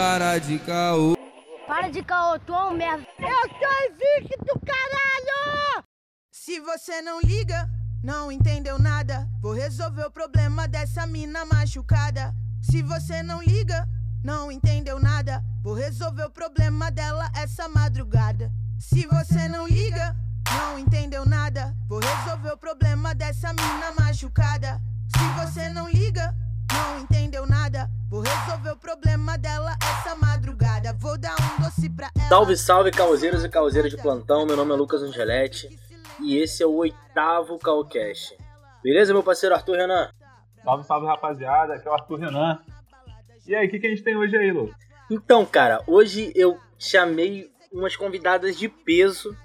Para de caô. Para de caô, tu é um merda. Eu sou invicto, caralho! Se você não liga, não entendeu nada. Vou resolver o problema dessa mina machucada. Se você não liga, não entendeu nada. Vou resolver o problema dela essa madrugada. Se você não liga, não entendeu nada. Vou resolver o problema dessa mina machucada. Se você não liga, não entendeu nada. Vou resolver o problema dela essa madrugada. Vou dar um doce pra ela. Salve, salve, causeiros e causeiras de plantão. Meu nome é Lucas Angelete e esse é o oitavo Calcast. Beleza, meu parceiro Arthur Renan? Salve, salve, rapaziada. Aqui é o Arthur Renan. E aí, o que, que a gente tem hoje aí, Lucas? Então, cara, hoje eu chamei umas convidadas de peso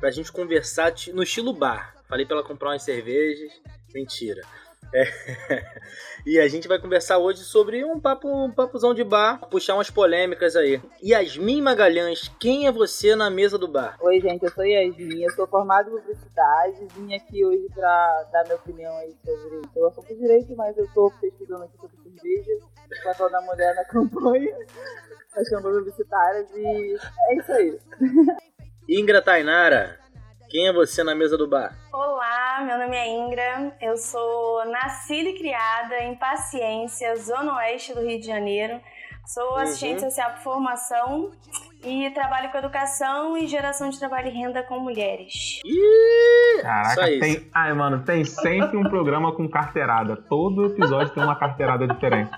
pra gente conversar no estilo bar. Falei pra ela comprar umas cervejas. Mentira. É. e a gente vai conversar hoje sobre um papo, um papuzão de bar, puxar umas polêmicas aí. Yasmin Magalhães, quem é você na mesa do bar? Oi, gente, eu sou Yasmin, eu sou formada em publicidade, vim aqui hoje pra dar minha opinião aí sobre. Eu sou por direito, mas eu tô pesquisando aqui sobre cerveja, papel da mulher na campanha, achando publicitárias e é isso aí. Ingra Tainara, quem é você na mesa do bar? Olá, meu nome é Ingra, eu sou nascida e criada em Paciência, Zona Oeste do Rio de Janeiro. Sou assistente uhum. social por formação e trabalho com educação e geração de trabalho e renda com mulheres. Ih, Caraca, tem. Ai, mano, tem sempre um programa com carteirada. Todo episódio tem uma carteirada diferente.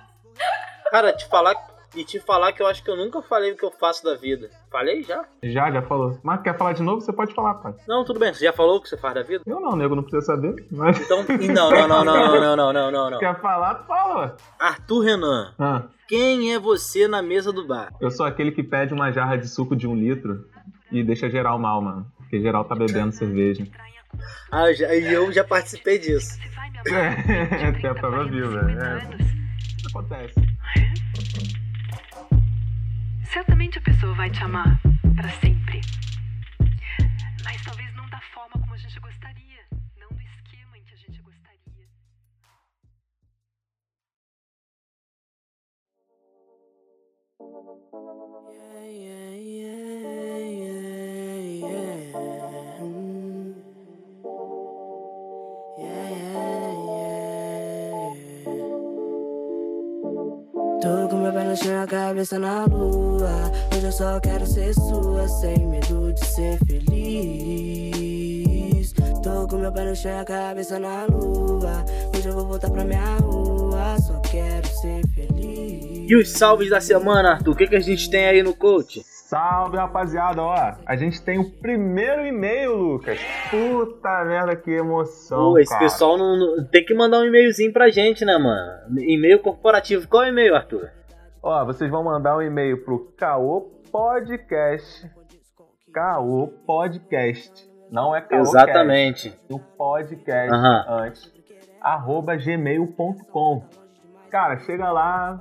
Cara, te falar e te falar que eu acho que eu nunca falei o que eu faço da vida. Falei já? Já, já falou. Mas quer falar de novo? Você pode falar, pai. Não, tudo bem. Você já falou o que você faz da vida? Eu não, nego, não precisa saber. Mas... Então, não, não, não, não, não, não, não, não, não. Quer falar? Fala. Arthur Renan. Ah. Quem é você na mesa do bar? Eu sou aquele que pede uma jarra de suco de um litro e deixa geral mal, mano. Porque geral tá bebendo cerveja. Ah, já, e eu já participei disso. É, até a prova viva. É. Acontece. Certamente a pessoa vai te amar para sempre. Chão, a cabeça na lua. Hoje eu só quero ser sua, sem medo de ser feliz. Tô com meu pé no chão, a cabeça na lua. Hoje eu vou voltar pra minha rua, só quero ser feliz. E os salves da semana, Arthur? O que, que a gente tem aí no coach? Salve, rapaziada, ó. A gente tem o primeiro e-mail, Lucas. Puta merda, que emoção. Pô, esse cara. pessoal não, não- tem que mandar um e-mailzinho pra gente, né, mano? E-mail corporativo. Qual é o e-mail, Arthur? Ó, vocês vão mandar um e-mail pro Caô Podcast. Caô Podcast. Não é Caô Exatamente. O podcast Aham. antes. Arroba gmail.com. Cara, chega lá.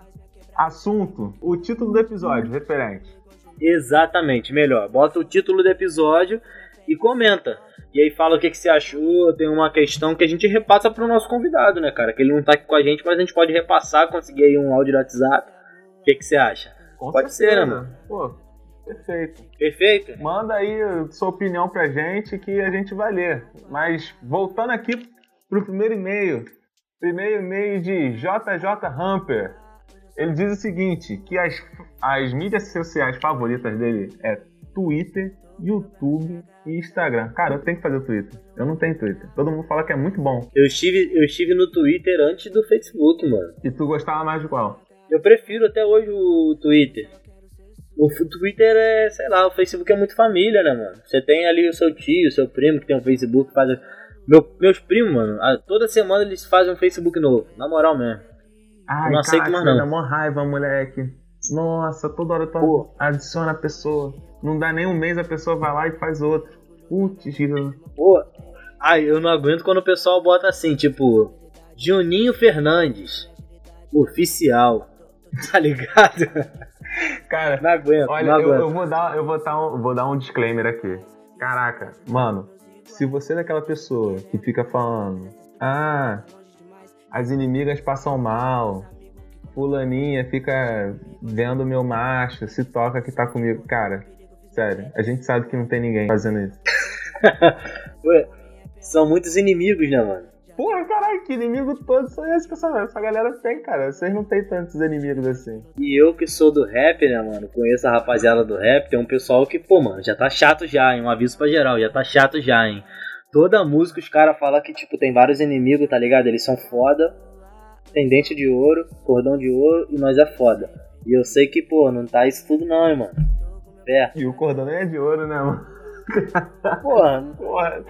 Assunto. O título do episódio, referente. Exatamente, melhor. Bota o título do episódio e comenta. E aí fala o que, que você achou. Tem uma questão que a gente repassa pro nosso convidado, né, cara? Que ele não tá aqui com a gente, mas a gente pode repassar, conseguir aí um áudio do WhatsApp. O que, que você acha? Com Pode certeza. ser, né, mano? Pô, perfeito. Perfeito? Manda aí sua opinião pra gente que a gente vai ler. Mas voltando aqui pro primeiro e-mail. Primeiro e-mail de JJ Hamper. Ele diz o seguinte, que as, as mídias sociais favoritas dele é Twitter, YouTube e Instagram. Cara, eu tenho que fazer o Twitter. Eu não tenho Twitter. Todo mundo fala que é muito bom. Eu estive, eu estive no Twitter antes do Facebook, mano. E tu gostava mais de qual? Eu prefiro até hoje o Twitter. O Twitter é, sei lá, o Facebook é muito família, né, mano? Você tem ali o seu tio, o seu primo que tem um Facebook, faz. Meu, meus primos, mano, a- toda semana eles fazem um Facebook novo, na moral mesmo. Ai, Não aceito mais, não. Dá mó raiva, moleque. Nossa, toda hora tu adiciona a pessoa. Não dá nem um mês, a pessoa vai lá e faz outro. Putz. Pô, ai, eu não aguento quando o pessoal bota assim, tipo, Juninho Fernandes, oficial. Tá ligado? Cara, Não aguento, olha, não eu, aguento. eu vou, dar, eu vou, dar um, vou dar um disclaimer aqui. Caraca, mano, se você é daquela pessoa que fica falando, ah, as inimigas passam mal, fulaninha fica vendo meu macho, se toca que tá comigo. Cara, sério, a gente sabe que não tem ninguém fazendo isso. Ué, são muitos inimigos, né, mano? Porra, caralho, que inimigo todos são esses que essa, essa galera tem, cara. Vocês não tem tantos inimigos assim. E eu que sou do rap, né, mano? Conheço a rapaziada do rap, tem um pessoal que, pô, mano, já tá chato já, hein? Um aviso pra geral, já tá chato já, hein? Toda música os caras falam que, tipo, tem vários inimigos, tá ligado? Eles são foda, tem dente de ouro, cordão de ouro e nós é foda. E eu sei que, pô, não tá isso tudo não, hein, mano. É. E o cordão nem é de ouro, né, mano? Porra, Porra,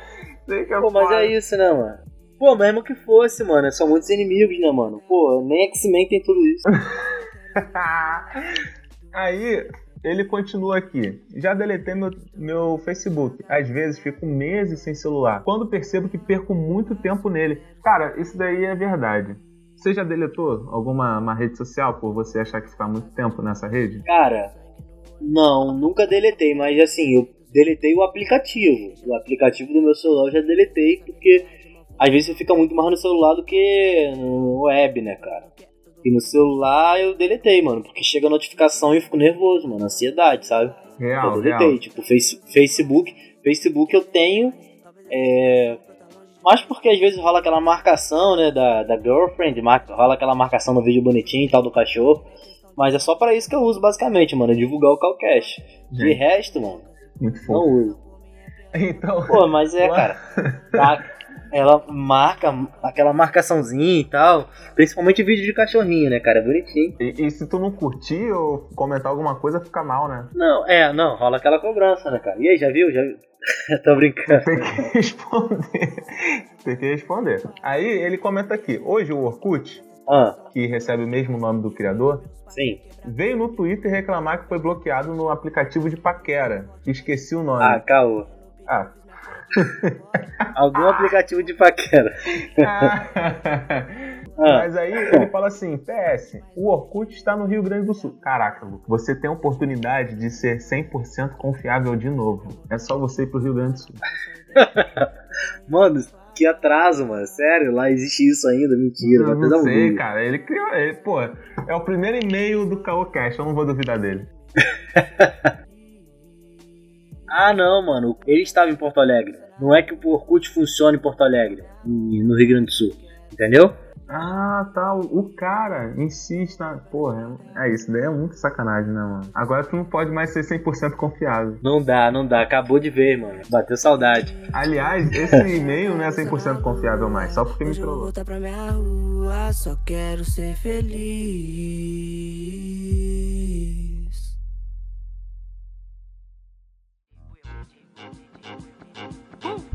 é pô, mas é isso, né, mano? Pô, mesmo que fosse, mano, são muitos inimigos, né, mano? Pô, nem X-Men tem tudo isso. Aí ele continua aqui. Já deletei meu, meu Facebook. Às vezes fico meses sem celular. Quando percebo que perco muito tempo nele. Cara, isso daí é verdade. Você já deletou alguma uma rede social por você achar que fica muito tempo nessa rede? Cara, não, nunca deletei, mas assim, eu deletei o aplicativo. O aplicativo do meu celular eu já deletei, porque às vezes você fica muito mais no celular do que no web, né, cara? E no celular eu deletei, mano, porque chega a notificação e eu fico nervoso, mano, ansiedade, sabe? Real, eu deletei, real. tipo, face, Facebook. Facebook eu tenho, é, mas porque às vezes rola aquela marcação, né, da, da girlfriend, rola aquela marcação no vídeo bonitinho e tal do cachorro. Mas é só pra isso que eu uso, basicamente, mano, é divulgar o Calcash. De resto, mano, Muito não fofo. uso. Então, Pô, mas é, cara. tá- ela marca aquela marcaçãozinha e tal. Principalmente vídeo de cachorrinho, né, cara? Bonitinho. e, e se tu não curtir ou comentar alguma coisa, fica mal, né? Não, é, não, rola aquela cobrança, né, cara? E aí, já viu? Já viu? Tô brincando. Tem que responder. Tem que responder. Aí ele comenta aqui: hoje o Orkut, Ah, que recebe o mesmo nome do criador, sim. veio no Twitter reclamar que foi bloqueado no aplicativo de paquera. Esqueci o nome. Ah, caô. Ah. Algum aplicativo de paquera. Ah, Mas aí ele fala assim: PS, o Orkut está no Rio Grande do Sul. Caraca, Lu, você tem a oportunidade de ser 100% confiável de novo. É só você ir pro Rio Grande do Sul. mano, que atraso, mano. Sério, lá existe isso ainda? Mentira. Eu não sei, cara. Ele criou. Ele, pô, é o primeiro e-mail do Caocast, eu não vou duvidar dele. Ah, não, mano. Ele estava em Porto Alegre. Não é que o Orkut funciona em Porto Alegre, no Rio Grande do Sul. Entendeu? Ah, tá. O, cara insiste na. Porra, é isso. Daí é muito sacanagem, né, mano? Agora tu não pode mais ser 100% confiável. Não dá, não dá. Acabou de ver, mano. Bateu saudade. Aliás, esse e-mail não é 100% confiável mais, só porque me Hoje eu vou trollou. voltar pra minha rua, só quero ser feliz. Oh.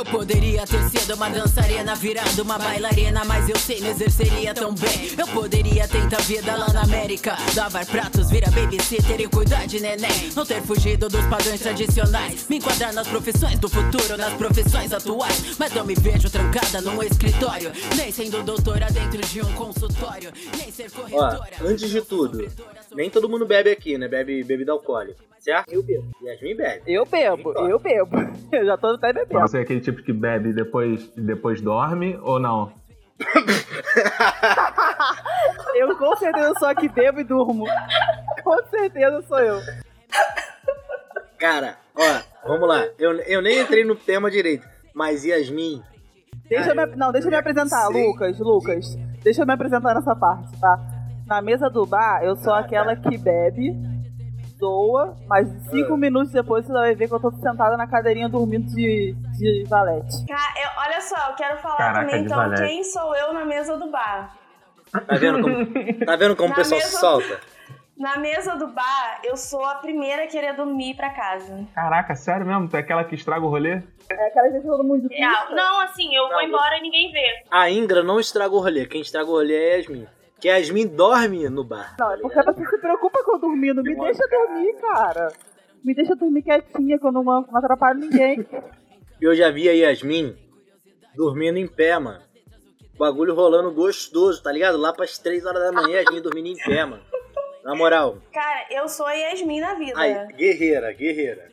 Eu poderia ter sido uma dançarina, virado uma bailarina, mas eu sei, não exerceria tão bem. Eu poderia tentar vida lá na América, lavar pratos, virar babysitter e cuidar de neném. Não ter fugido dos padrões tradicionais, me enquadrar nas profissões do futuro, nas profissões atuais. Mas não me vejo trancada num escritório, nem sendo doutora dentro de um consultório, nem ser Ó, corretora. antes de tudo, nem todo mundo bebe aqui, né? Bebe bebida alcoólica. Certo? Eu bebo. Yasmin bebe. Eu bebo, eu bebo. Eu já tô até bebendo. Você é aquele tipo que bebe e depois, depois dorme ou não? Eu com certeza sou a que bebo e durmo. Com certeza sou eu. Cara, ó, vamos lá. Eu, eu nem entrei no tema direito. Mas Yasmin, Deixa eu me, não, deixa eu me apresentar, sei. Lucas, Lucas. Deixa eu me apresentar nessa parte, tá? Na mesa do bar, eu sou aquela que bebe, doa, mas cinco minutos depois você vai ver que eu tô sentada na cadeirinha dormindo de, de valete. Ca- eu- olha só, eu quero falar Caraca, também, então, valete. quem sou eu na mesa do bar? tá vendo como, tá vendo como o Na pessoal se mesa- solta? Na mesa do bar, eu sou a primeira a querer dormir pra casa. Caraca, sério mesmo? Tu é aquela que estraga o rolê? É aquela que todo mundo pista. Não, assim, eu vou embora e ninguém vê. A Ingra não estraga o rolê. Quem estraga o rolê é a Yasmin. Que a Yasmin dorme no bar. Não, é porque você se preocupa com eu dormindo. Me deixa dormir, cara. Me deixa dormir quietinha, que eu não, não atrapalho ninguém. Eu já vi a Yasmin dormindo em pé, mano. Bagulho rolando gostoso, tá ligado? Lá pras 3 horas da manhã, a Yasmin dormindo em pé, mano. Na moral. Cara, eu sou a Yasmin na vida. Aí, guerreira, guerreira.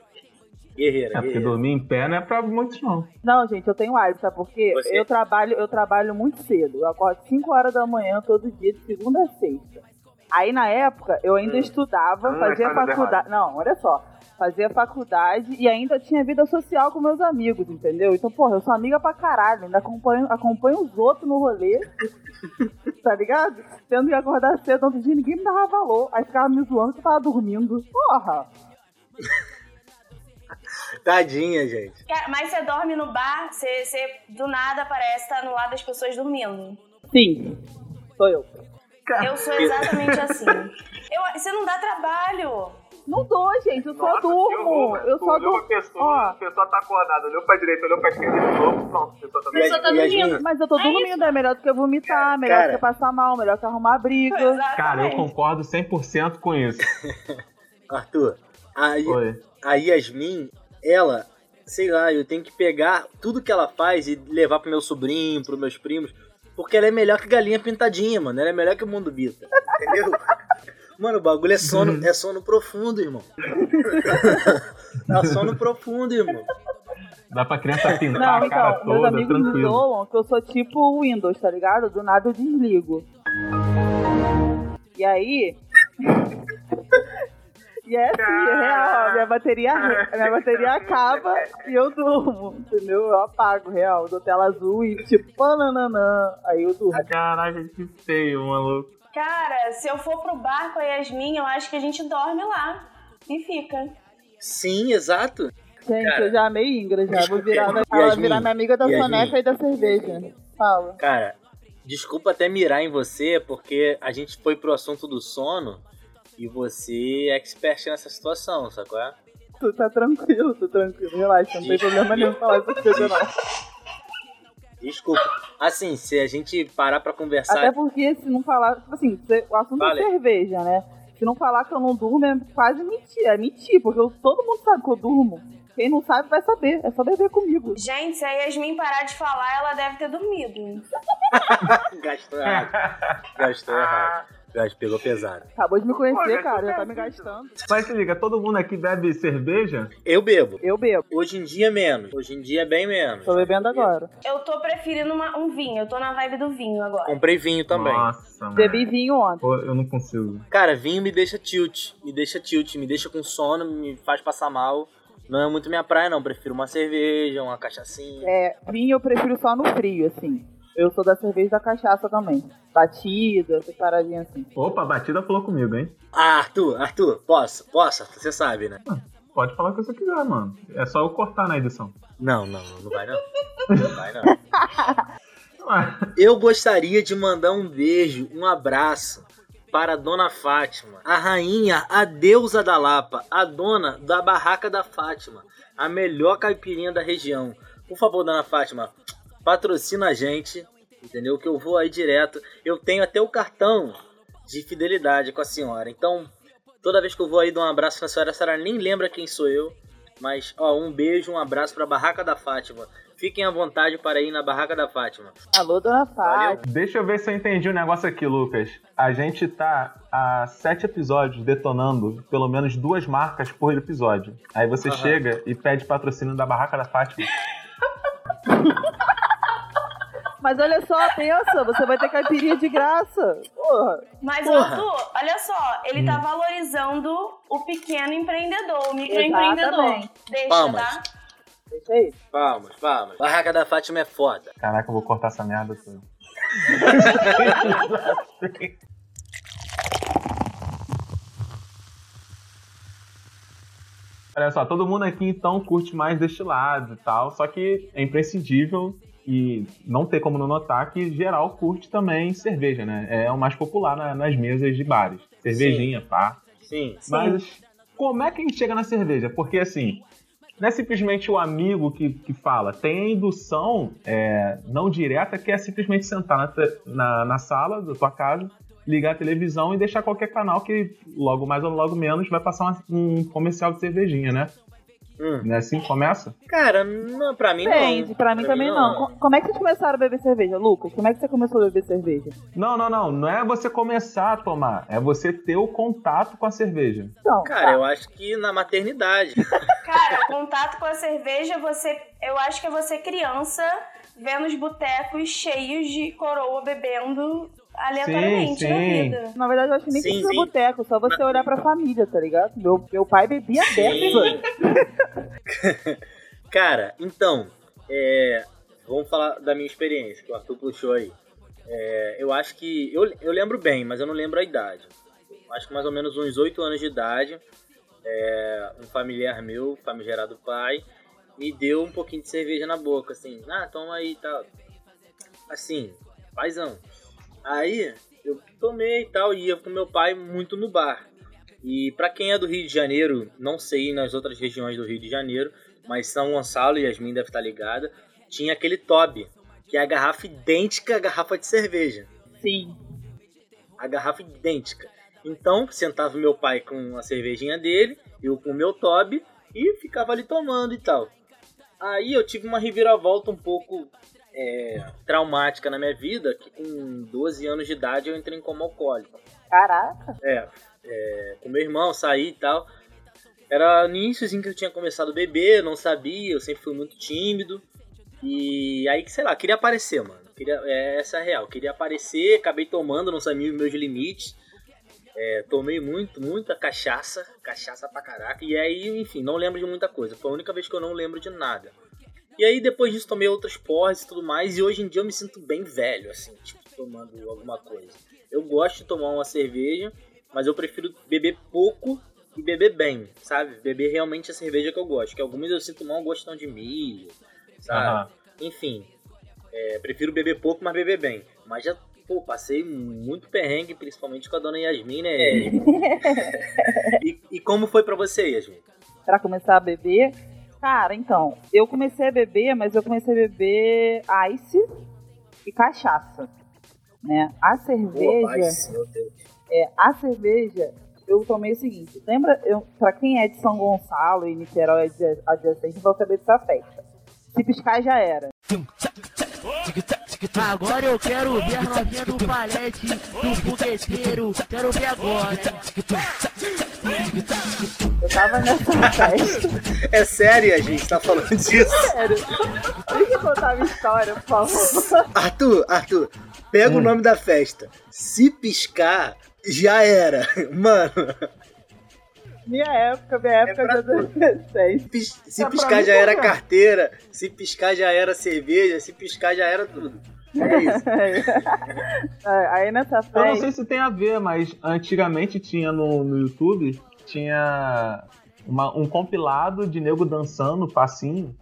Guerreira, É, porque guerreira. dormir em pé não é pra muitos, não. Não, gente, eu tenho hábito, sabe por quê? Você? Eu trabalho, eu trabalho muito cedo. Eu acordo 5 horas da manhã todo dia, de segunda a sexta. Aí na época eu ainda estudava, Hum, fazia dando faculdade. Não, olha só. Fazia faculdade e ainda tinha vida social com meus amigos, entendeu? Então, porra, eu sou amiga pra caralho, ainda acompanho, acompanho os outros no rolê, tá ligado? Tendo que acordar cedo outro dia, ninguém me dava valor. Aí ficava me zoando que eu tava dormindo. Porra! Tadinha, gente. Cara, Mas você dorme no bar, você, você do nada parece estar no lado das pessoas dormindo. Sim, sou eu. Eu sou exatamente assim. Eu, você não dá trabalho. Não dou, gente, eu só durmo. Eu só durmo. Ó, a pessoa tá acordada, olhou pra direita, olhou pra esquerda de novo, pronto, a pessoa tá A pessoa tá dormindo. Mas eu tô É dormindo, é melhor do que eu vomitar, melhor Cara. do que passar mal, melhor que arrumar briga. Cara, eu Exatamente. concordo 100% com isso. Arthur, a, Oi. a Yasmin, ela, sei lá, eu tenho que pegar tudo que ela faz e levar pro meu sobrinho, pros meus primos, porque ela é melhor que galinha pintadinha, mano. Ela é melhor que o mundo bita. Entendeu? Mano, o bagulho é sono, é sono profundo, irmão. é sono profundo, irmão. Dá pra criança pintar Não, a cara então, meus toda, amigos me tranquilo. zoam que eu sou tipo o Windows, tá ligado? Do nada eu desligo. E aí. E é assim, é real. Minha bateria, a minha bateria acaba e eu durmo, entendeu? Eu apago, real. Dou tela azul e tipo, pananã. Aí eu durmo. Caraca, que feio, maluco. Cara, se eu for pro bar com a Yasmin, eu acho que a gente dorme lá. E fica. Sim, exato. Gente, Cara, eu já amei Ingra já. Vou virar, Yasmin, ela virar minha amiga da Yasmin. soneca e da cerveja. Fala. Cara, desculpa até mirar em você, porque a gente foi pro assunto do sono e você é expert nessa situação, sacou? É? Tu tá tranquilo, tô tranquilo. Relaxa, não tem problema nenhum falar essas coisas não. Desculpa. Assim, se a gente parar pra conversar. Até porque se não falar, tipo assim, o assunto Vale. é cerveja, né? Se não falar que eu não durmo é quase mentir, é mentir, porque eu- todo mundo sabe que eu durmo. Quem não sabe vai saber, é só beber comigo. Gente, se a Yasmin parar de falar, ela deve ter dormido. Gastou errado. Gastou errado. Gastou, pegou pesado. Acabou de me conhecer, Olha, cara, já tá me gastando. Mas se liga, todo mundo aqui bebe cerveja? Eu bebo. Eu bebo, Hoje em dia menos. Hoje em dia é bem menos. tô bebendo agora. Eu tô preferindo uma- um vinho, eu tô na vibe do vinho agora. Comprei vinho também. Nossa, mano. Bebi vinho ontem. Pô, eu não consigo. Cara, vinho me deixa tilt. Me deixa tilt, me deixa com sono, me faz passar mal. Não é muito minha praia, não. Prefiro uma cerveja, uma cachaçinha. É, vinho eu prefiro só no frio, assim. Eu sou da cerveja e da cachaça também. Batida, essas paradinhas assim. Opa, a batida falou comigo, hein? Ah, Arthur, Arthur, posso? Posso? Você sabe, né? Pode falar o que você quiser, mano. É só eu cortar na edição. Não, não, não vai não. Não vai não. Ué, Eu gostaria de mandar um beijo, um abraço para a Dona Fátima, a rainha, a deusa da Lapa, a dona da Barraca da Fátima, a melhor caipirinha da região. Por favor, Dona Fátima, patrocina a gente, entendeu? Que eu vou aí direto. Eu tenho até o cartão de fidelidade com a senhora. Então, toda vez que eu vou aí dar um abraço na senhora, a senhora nem lembra quem sou eu. Mas, ó, um beijo, um abraço para a Barraca da Fátima. Fiquem à vontade para ir na Barraca da Fátima. Alô, dona. Fátima. deixa eu ver se eu entendi o negócio aqui, Lucas. A gente tá há sete episódios detonando pelo menos duas marcas por episódio. Aí você Aham. chega e pede patrocínio da Barraca da Fátima. Mas olha só, pensa, você vai ter caipirinha de graça. Porra. Mas, Porra. Arthur, olha só, ele tá valorizando o pequeno empreendedor, o microempreendedor. Deixa, Palmas. tá? Deixa aí. Palmas, palmas. Barraca da Fátima é foda. Caraca, eu vou cortar essa merda toda. Olha só, todo mundo aqui então curte mais destilado e tal, só que é imprescindível e não tem como não notar que geral curte também cerveja, né? É o mais popular na- nas mesas de bares. Cervejinha, pá. Sim. Mas como é que a gente chega na cerveja? Porque assim, não é simplesmente o amigo que, que fala. Tem a indução é, não direta que é simplesmente sentar na, na, na sala da tua casa, ligar a televisão e deixar qualquer canal que logo mais ou logo menos vai passar uma- um comercial de cervejinha, né? Hum. Não é assim que começa? Cara, não, pra mim Depende, não. pra mim também não. Co- Como é que vocês começaram a beber cerveja, Lucas? Como é que você começou a beber cerveja? Não, não, não. Não é você começar a tomar. É você ter o contato com a cerveja. Então, Cara, eu acho que na maternidade. Cara, contato com a cerveja, você. Eu acho que é você criança vendo os botecos cheios de coroa bebendo aleatoriamente Sim, na sim. vida. Na verdade, eu acho que nem Sim, precisa sim. boteco, só você olhar pra família, tá ligado? Meu, meu pai bebia dessa. Cara, então, é, vamos falar da minha experiência, que o Arthur puxou aí. É, eu acho que. Eu, eu lembro bem, mas eu não lembro a idade. Acho que mais ou menos uns 8 anos de idade. é, um familiar meu, famigerado pai, me deu um pouquinho de cerveja na boca, assim. Ah, toma aí e tal. Assim, paizão. Aí eu tomei e tal, e ia com meu pai muito no bar. E pra quem é do Rio de Janeiro, não sei nas outras regiões do Rio de Janeiro, mas São Gonçalo e Yasmin deve estar ligada, tinha aquele Toby, que é a garrafa idêntica à garrafa de cerveja. Sim. A garrafa idêntica. Então, sentava meu pai com a cervejinha dele, eu com o meu Toby, e ficava ali tomando e tal. Aí eu tive uma reviravolta um pouco é, traumática na minha vida, que com 12 anos de idade eu entrei em coma alcoólico. Caraca. É, é, com meu irmão, saí e tal. Era no iníciozinho que eu tinha começado a beber, não sabia, eu sempre fui muito tímido. E aí, sei lá, queria aparecer, mano. Queria, é, essa é a real. Queria aparecer, acabei tomando, não sabia os meus limites. É, tomei muito, muita cachaça, cachaça pra caraca. E aí, enfim, não lembro de muita coisa. Foi a única vez que eu não lembro de nada. E aí, depois disso, tomei outras porras e tudo mais. E hoje em dia eu me sinto bem velho, assim, tipo, tomando alguma coisa. Eu gosto de tomar uma cerveja, mas eu prefiro beber pouco e beber bem, sabe? Beber realmente a cerveja que eu gosto. Que algumas eu sinto mal gostão de milho, sabe? Aham. Enfim, é, prefiro beber pouco, mas beber bem. Mas já, pô, passei muito perrengue, principalmente com a dona Yasmin, né? e, e como foi pra você, Yasmin? Pra começar a beber. Cara, então, eu comecei a beber, mas eu comecei a beber ice e cachaça. Né? A cerveja. Pô, mas, meu Deus. É, a cerveja, eu tomei o seguinte. Lembra, eu, pra quem é de São Gonçalo e Niterói adja- adjacente, vão saber dessa festa. Se piscar, já era. Agora eu quero ver as novinhas do palete, do fogueteiro. Quero ver agora. Eu tava nessa festa. É sério, a gente tá falando disso? Sério. Deixa eu contar a minha história, por favor. Arthur, Arthur, pega Hum. o nome da festa. Se piscar, já era. Mano, Minha época, minha época de adolescente. pis- se É piscar já era carteira, se piscar já era cerveja, se piscar já era tudo. É isso. É, Aí nessa Eu não sei se tem a ver, mas antigamente tinha no, no YouTube, tinha uma- um compilado de nego dançando passinho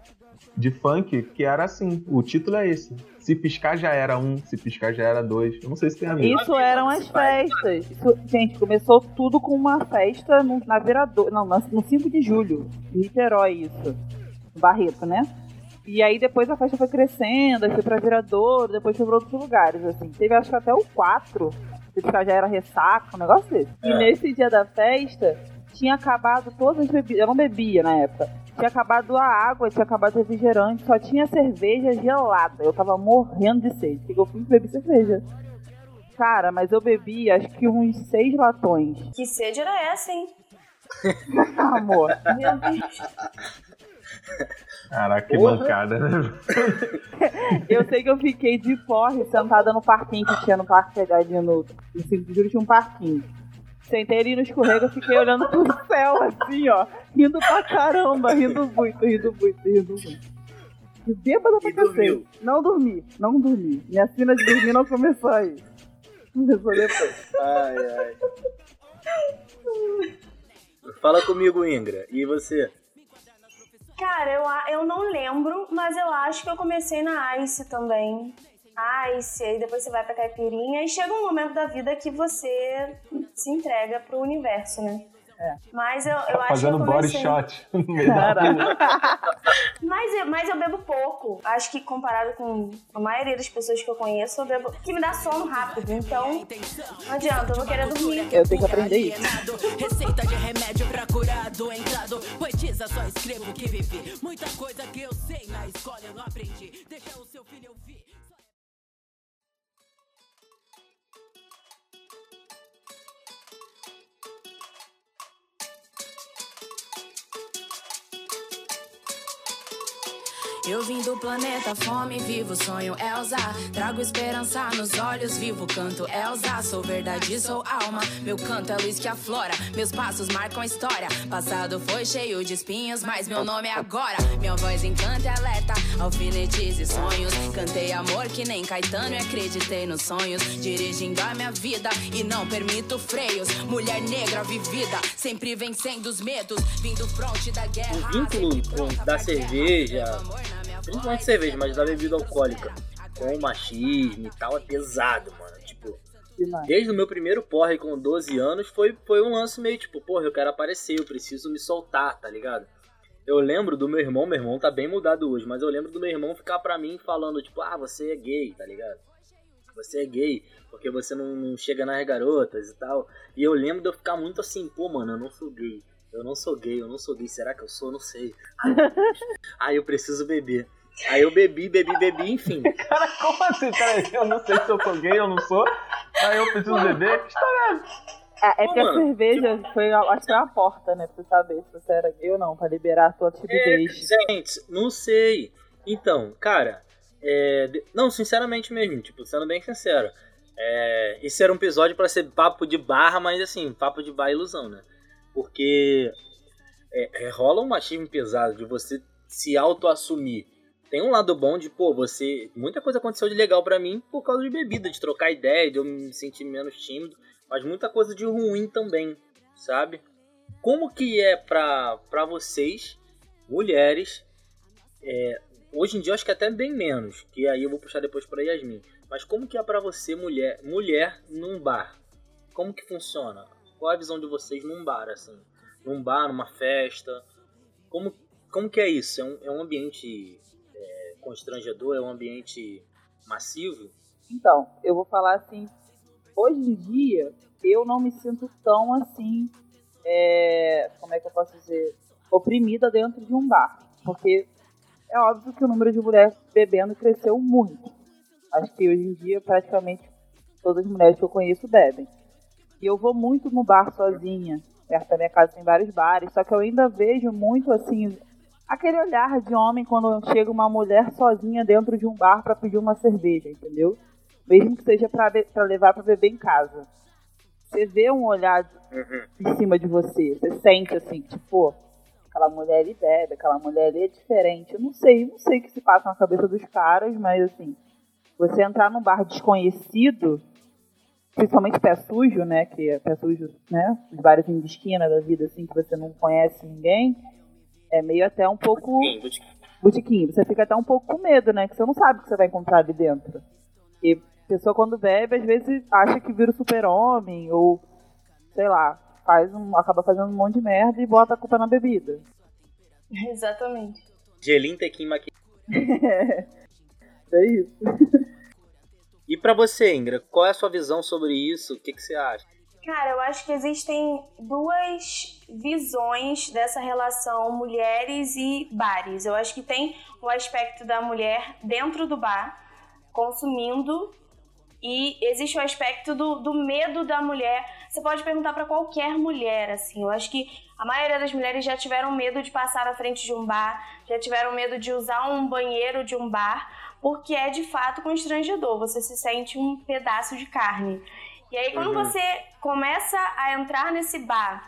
de funk, que era assim, o título é esse. Se piscar já era um, se piscar já era dois. Eu não sei se tem a ver. Isso eram as festas. Isso- gente, começou tudo com uma festa no, na Virador. Não, no 5 de julho. Em Niterói, isso. No Barreto, né? E aí depois a festa foi crescendo, aí foi pra Viradouro, depois foi pra outros lugares, assim. Teve acho que até o 4, que já era ressaca, um negócio desse. E É. nesse dia da festa, tinha acabado todas as bebidas. Eu não bebia na época. Tinha acabado a água, tinha acabado o refrigerante, só tinha cerveja gelada. Eu tava morrendo de sede. O que eu fiz? Bebi cerveja. Cara, mas eu bebi acho que uns seis latões. Que sede era essa, hein? Amor. Meu Deus. Caraca, que Porra. bancada, né? Eu sei que eu fiquei de porre sentada no parquinho que tinha no parque pegadinho no, no 5 de julho, tinha um parquinho. Sentei ali no escorrega, fiquei olhando pro céu assim, ó. Rindo pra caramba, rindo muito, rindo muito, rindo muito. E bêbada pra cacete. Não dormi, não dormi. Minha cena de dormir não começou aí. Começou depois. Ai, ai. Fala comigo, Ingra. E você? Cara, eu, eu não lembro, mas eu acho que eu comecei na Ice também. Ice, aí depois você vai pra caipirinha e chega um momento da vida que você se entrega pro universo, né? Mas eu, eu Tá acho que eu fazendo body shot. Mas eu, mas eu bebo pouco. Acho que comparado com a maioria das pessoas que eu conheço, eu bebo. que me dá sono rápido. Então, não adianta, eu vou querer dormir. Eu tenho que aprender isso. Receita de remédio pra curar doentado. Poetisa, só escrevo que vivi. Muita coisa que eu sei na escola eu não aprendi. Deixa o seu filho Eu vim do planeta fome, vivo sonho Elsa. Trago esperança nos olhos, vivo canto Elsa. Sou verdade, sou alma. Meu canto é luz que aflora. Meus passos marcam história. Passado foi cheio de espinhos, mas meu nome é agora. Minha voz encanta e alerta, alfinetes e sonhos. Cantei amor que nem Caetano e acreditei nos sonhos. Dirigindo a minha vida e não permito freios. Mulher negra vivida, sempre vencendo os medos. Vindo fronte da guerra. O vínculo da cerveja, principalmente cerveja, mas da bebida alcoólica, com machismo e tal, é pesado, mano. Tipo, Demais. desde o meu primeiro porre com 12 anos, foi, foi um lance meio tipo, porra, eu quero aparecer, eu preciso me soltar, tá ligado? Eu lembro do meu irmão, meu irmão tá bem mudado hoje, mas eu lembro do meu irmão ficar pra mim falando, tipo, ah, você é gay, tá ligado? Você é gay, porque você não, não chega nas garotas e tal. E eu lembro de eu ficar muito assim, pô, mano, eu não sou gay. Eu não sou gay, eu não sou gay. Será que eu sou? Eu não sei. Aí eu preciso beber. Aí eu bebi, bebi, bebi, enfim. Cara, como assim? Peraí, eu não sei se eu sou gay ou não sou. Aí eu preciso beber. Que história é essa? É, é que a cerveja foi, a- acho que foi uma porta, né? Pra você saber se você era gay ou não, pra liberar a tua É, timidez. gente, não sei. Então, cara, é, não, sinceramente mesmo, tipo, sendo bem sincero. É, esse era um episódio pra ser papo de barra, mas assim, papo de barra é ilusão, né? Porque é, é, rola um machismo pesado de você se auto-assumir. Tem um lado bom de, pô, você. Muita coisa aconteceu de legal pra mim por causa de bebida, de trocar ideia, de eu me sentir menos tímido. Mas muita coisa de ruim também, sabe? Como que é pra, pra vocês, mulheres, é, hoje em dia eu acho que até bem menos, que aí eu vou puxar depois pra Yasmin. Mas como que é pra você, mulher, mulher num bar? Como que funciona? Qual a visão de vocês num bar, assim? Num bar, numa festa? Como, como que é isso? É um, é um ambiente é, constrangedor? É um ambiente massivo? Então, eu vou falar assim, hoje em dia, eu não me sinto tão assim, é, como é que eu posso dizer, oprimida dentro de um bar. Porque é óbvio que o número de mulheres bebendo cresceu muito. Acho que hoje em dia, praticamente, todas as mulheres que eu conheço bebem. E eu vou muito no bar sozinha. Perto da minha casa tem vários bares, só que eu ainda vejo muito assim aquele olhar de homem quando chega uma mulher sozinha dentro de um bar para pedir uma cerveja, entendeu? Mesmo que seja para levar para beber em casa. Você vê um olhar em cima de você, você sente assim, tipo, aquela mulher ali bebe, aquela mulher ali é diferente. Eu não sei, não sei o que se passa na cabeça dos caras, mas assim, você entrar num bar desconhecido, principalmente pé sujo, né? Que é pé sujo, né? Os bares de esquina da vida, assim, que você não conhece ninguém, é meio até um pouco botiquinho. Você fica até um pouco com medo, né? Que você não sabe o que você vai encontrar ali dentro. E a pessoa quando bebe, às vezes acha que vira o super-homem, ou, sei lá, faz um, acaba fazendo um monte de merda e bota a culpa na bebida. Exatamente. Gelim, tequim, maqui... é isso. E pra você, Ingra, qual é a sua visão sobre isso? O que, que você acha? Cara, eu acho que existem duas visões dessa relação mulheres e bares. Eu acho que tem o aspecto da mulher dentro do bar, consumindo, e existe o aspecto do, do medo da mulher. Você pode perguntar para qualquer mulher, assim. Eu acho que a maioria das mulheres já tiveram medo de passar na frente de um bar, já tiveram medo de usar um banheiro de um bar, porque é de fato constrangedor. Você se sente um pedaço de carne. E aí, quando Uhum. você começa a entrar nesse bar,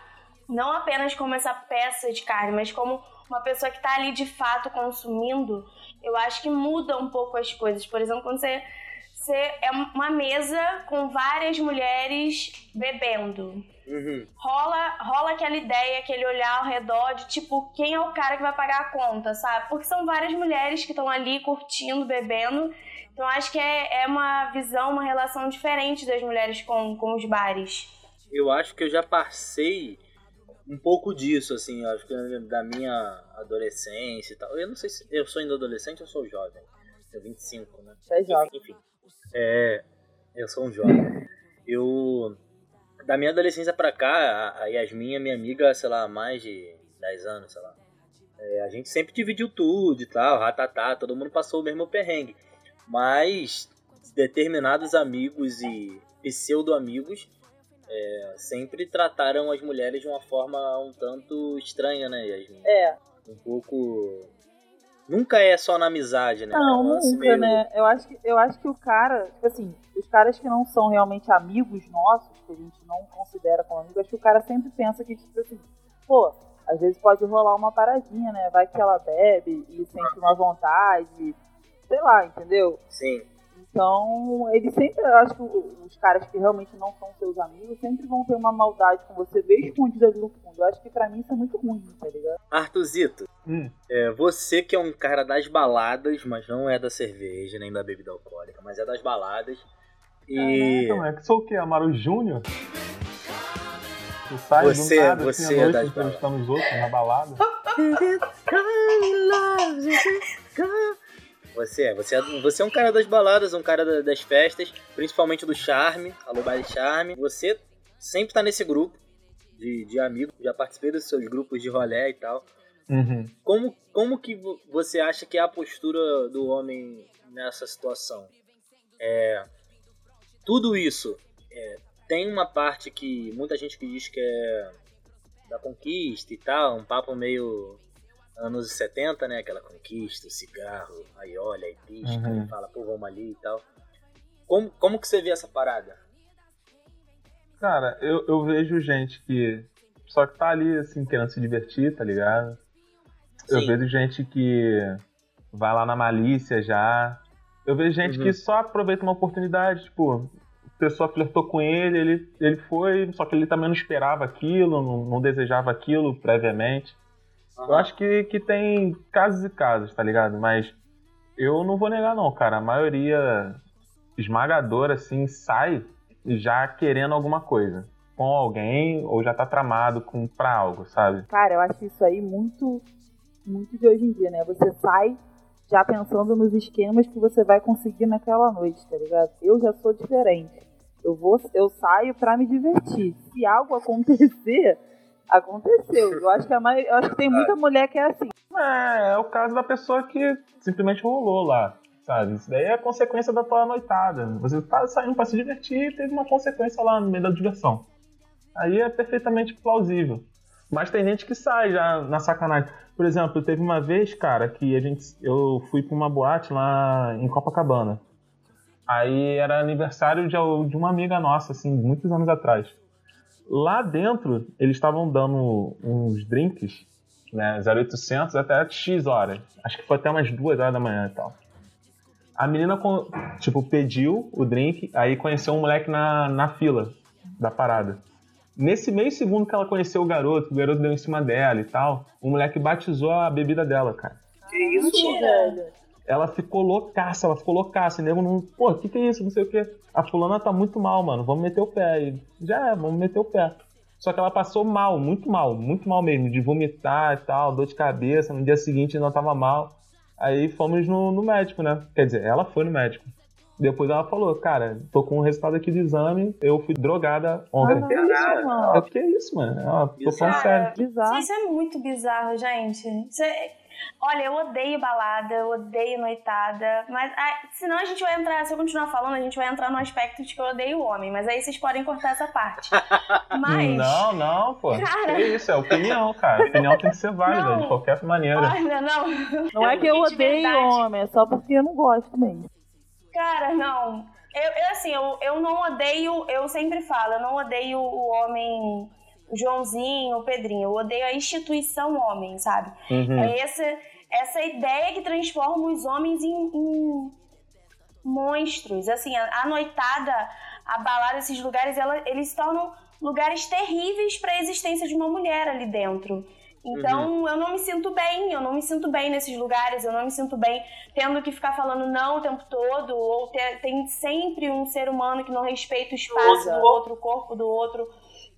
não apenas como essa peça de carne, mas como uma pessoa que está ali de fato consumindo, eu acho que muda um pouco as coisas. Por exemplo, quando você, você é uma mesa com várias mulheres bebendo. Uhum. Rola, rola aquela ideia, aquele olhar ao redor de tipo, quem é o cara que vai pagar a conta, sabe? Porque são várias mulheres que estão ali curtindo, bebendo. Então acho que é, é uma visão, uma relação diferente das mulheres com, com os bares. Eu acho que eu já passei um pouco disso, assim, acho que da minha adolescência e tal. Eu não sei se eu sou ainda adolescente ou sou jovem. Tenho 25, né? Você é jovem. Enfim. É, eu sou um jovem. Eu da minha adolescência pra cá, a Yasmin é minha amiga, sei lá, há mais de 10 anos, sei lá. É, a gente sempre dividiu tudo e tal, ratatá, todo mundo passou o mesmo perrengue. Mas determinados amigos e pseudo-amigos é, sempre trataram as mulheres de uma forma um tanto estranha, né, Yasmin? É. Um pouco. Nunca é só na amizade, né? Não, É nunca, meio- né? Eu acho, que, eu acho que o cara, tipo assim, os caras que não são realmente amigos nossos, que a gente não considera como amigos, acho que o cara sempre pensa que, tipo assim, pô, às vezes pode rolar uma paradinha, né? Vai que ela bebe e sente uma vontade, sei lá, entendeu? Sim. Então, eles sempre, eu acho que os caras que realmente não são seus amigos sempre vão ter uma maldade com você bem escondida ali no fundo. Eu acho que pra mim isso é muito ruim, tá ligado? Artuzito, Hum. é, você que é um cara das baladas, mas não é da cerveja nem da bebida alcoólica, mas é das baladas. E Caraca, moleque, sou o quê? Amaro Júnior? Tu sai Você- do nada, você assim, é das os outros na balada. você é, você é, você é um cara das baladas, um cara da- das festas, principalmente do charme, alô baile charme. Você sempre tá nesse grupo de, de amigos, já participei dos seus grupos de rolé e tal. Uhum. Como, como que vo- você acha que é a postura do homem nessa situação? É, tudo isso é, tem uma parte que muita gente que diz que é da conquista e tal, um papo meio anos 70, né? Aquela conquista, o cigarro, aí olha, aí pisca, Uhum. e fala, pô, vamos ali e tal. Como, como que você vê essa parada? Cara, eu, eu vejo gente que só que tá ali, assim, querendo se divertir, tá ligado? Eu Sim. vejo gente que vai lá na malícia já. Eu vejo gente Uhum. que só aproveita uma oportunidade, tipo, a pessoa flertou com ele, ele, ele foi, só que ele também não esperava aquilo, não, não desejava aquilo previamente. Eu acho que, que tem casos e casos, tá ligado? Mas eu não vou negar não, cara. A maioria esmagadora, assim, sai já querendo alguma coisa. Com alguém, ou já tá tramado com, pra algo, sabe? Cara, eu acho isso aí muito, muito de hoje em dia, né? Você sai já pensando nos esquemas que você vai conseguir naquela noite, tá ligado? Eu já sou diferente. Eu vou, eu saio pra me divertir. Se algo acontecer, aconteceu. Eu acho que a maioria, eu acho que tem muita mulher que é assim. É, é o caso da pessoa que simplesmente rolou lá, sabe? Isso daí é consequência da tua noitada. Você tá saindo pra se divertir e teve uma consequência lá no meio da diversão. Aí é perfeitamente plausível. Mas tem gente que sai já na sacanagem. Por exemplo, teve uma vez, cara, que a gente, eu fui pra uma boate lá em Copacabana. Aí era aniversário de, de uma amiga nossa, assim, muitos anos atrás. Lá dentro, eles estavam dando uns drinks, né, 0800 até X horas. Acho que foi até umas 2 horas da manhã e tal. A menina, tipo, pediu o drink, aí conheceu um moleque na, na fila da parada. Nesse meio segundo que ela conheceu o garoto, o garoto deu em cima dela e tal, o moleque batizou a bebida dela, cara. Que isso, Velho. Ela ficou loucaça, ela ficou loucaça. E nego não. Pô, o que, que é isso? Não sei o que. A fulana tá muito mal, mano. Vamos meter o pé. E já é, vamos meter o pé. Só que ela passou mal, muito mal, muito mal mesmo, de vomitar e tal, dor de cabeça. No dia seguinte não tava mal. Aí fomos no, no médico, né? Quer dizer, ela foi no médico. Depois ela falou, cara, tô com o resultado aqui do exame, eu fui drogada ontem. Ah, isso, Eu, mano. que é isso, mano? Ela, tô falando sério. Bizarro. Isso é muito bizarro, gente. Isso é- Olha, eu odeio balada, eu odeio noitada, mas ah, senão a gente vai entrar, se eu continuar falando, a gente vai entrar no aspecto de que eu odeio o homem, mas aí vocês podem cortar essa parte. Mas. Não, não, pô. Cara. Que isso, é opinião, cara. Opinião tem que ser válida, Não. de qualquer maneira. Olha, não. Não é que eu De odeio homem, é só porque eu não gosto mesmo. Cara, não. Eu, eu, assim, eu, eu não odeio, eu sempre falo, eu não odeio o homem Joãozinho, o Pedrinho. Eu odeio a instituição homem, sabe? Uhum. É essa, essa ideia que transforma os homens em, em monstros. Assim, a, a noitada, a balada, esses lugares, ela, eles se tornam lugares terríveis para a existência de uma mulher ali dentro. Então, eu não me sinto bem, eu não me sinto bem nesses lugares, eu não me sinto bem tendo que ficar falando não o tempo todo, ou ter- tem sempre um ser humano que não respeita o espaço do outro, o corpo do outro.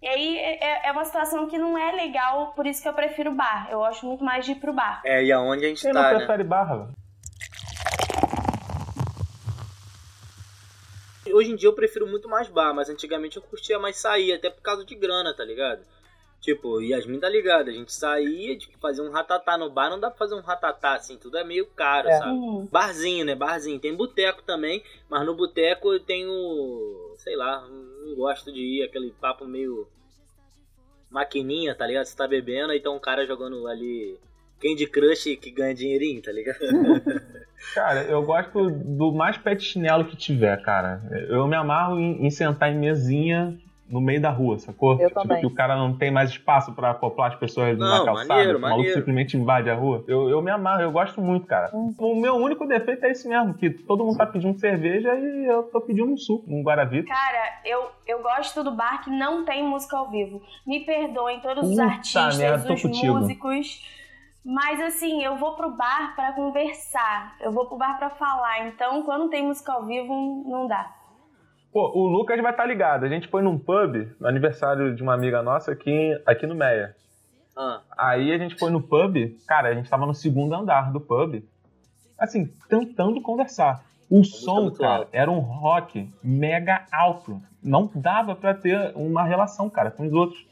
E aí é, é uma situação que não é legal, por isso que eu prefiro bar. Eu gosto muito mais de ir pro bar. É, e aonde a gente Quem tá, não né? prefere barra, velho? Hoje em dia eu prefiro muito mais bar, mas antigamente eu curtia mais sair, até por causa de grana, tá ligado? Tipo, Yasmin tá ligado, a gente saía, tipo, fazer um ratatá no bar, não dá pra fazer um ratatá assim, tudo é meio caro, É. sabe? Barzinho, né? Barzinho. Tem boteco também, mas no boteco eu tenho, sei lá, não gosto de ir, aquele papo meio maquininha, tá ligado? Você tá bebendo, aí tá um cara jogando ali Candy Crush que ganha dinheirinho, tá ligado? Cara, eu gosto do mais de chinelo que tiver, cara. Eu me amarro em, em sentar em mesinha no meio da rua, sacou? Eu tipo, também. que o cara não tem mais espaço pra acoplar as pessoas na Não, calçada, maneiro, o maluco maneiro. simplesmente invade a rua. Eu, eu me amarro, eu gosto muito, cara. Hum. O meu único defeito é esse mesmo, que todo mundo tá pedindo cerveja e eu tô pedindo um suco, um Guaravita. Cara, eu, eu gosto do bar que não tem música ao vivo. Me perdoem todos os Puta artistas, merda, os contigo. músicos. Mas assim, eu vou pro bar pra conversar. Eu vou pro bar pra falar. Então, quando tem música ao vivo, não dá. Pô, o Lucas vai estar ligado. A gente foi num pub, no aniversário de uma amiga nossa aqui, aqui no Meia. Ah, Aí a gente foi no pub, cara, a gente tava no segundo andar do pub, assim, tentando conversar. O som, cara, era um rock mega alto. Não dava pra ter uma relação, cara, com os outros.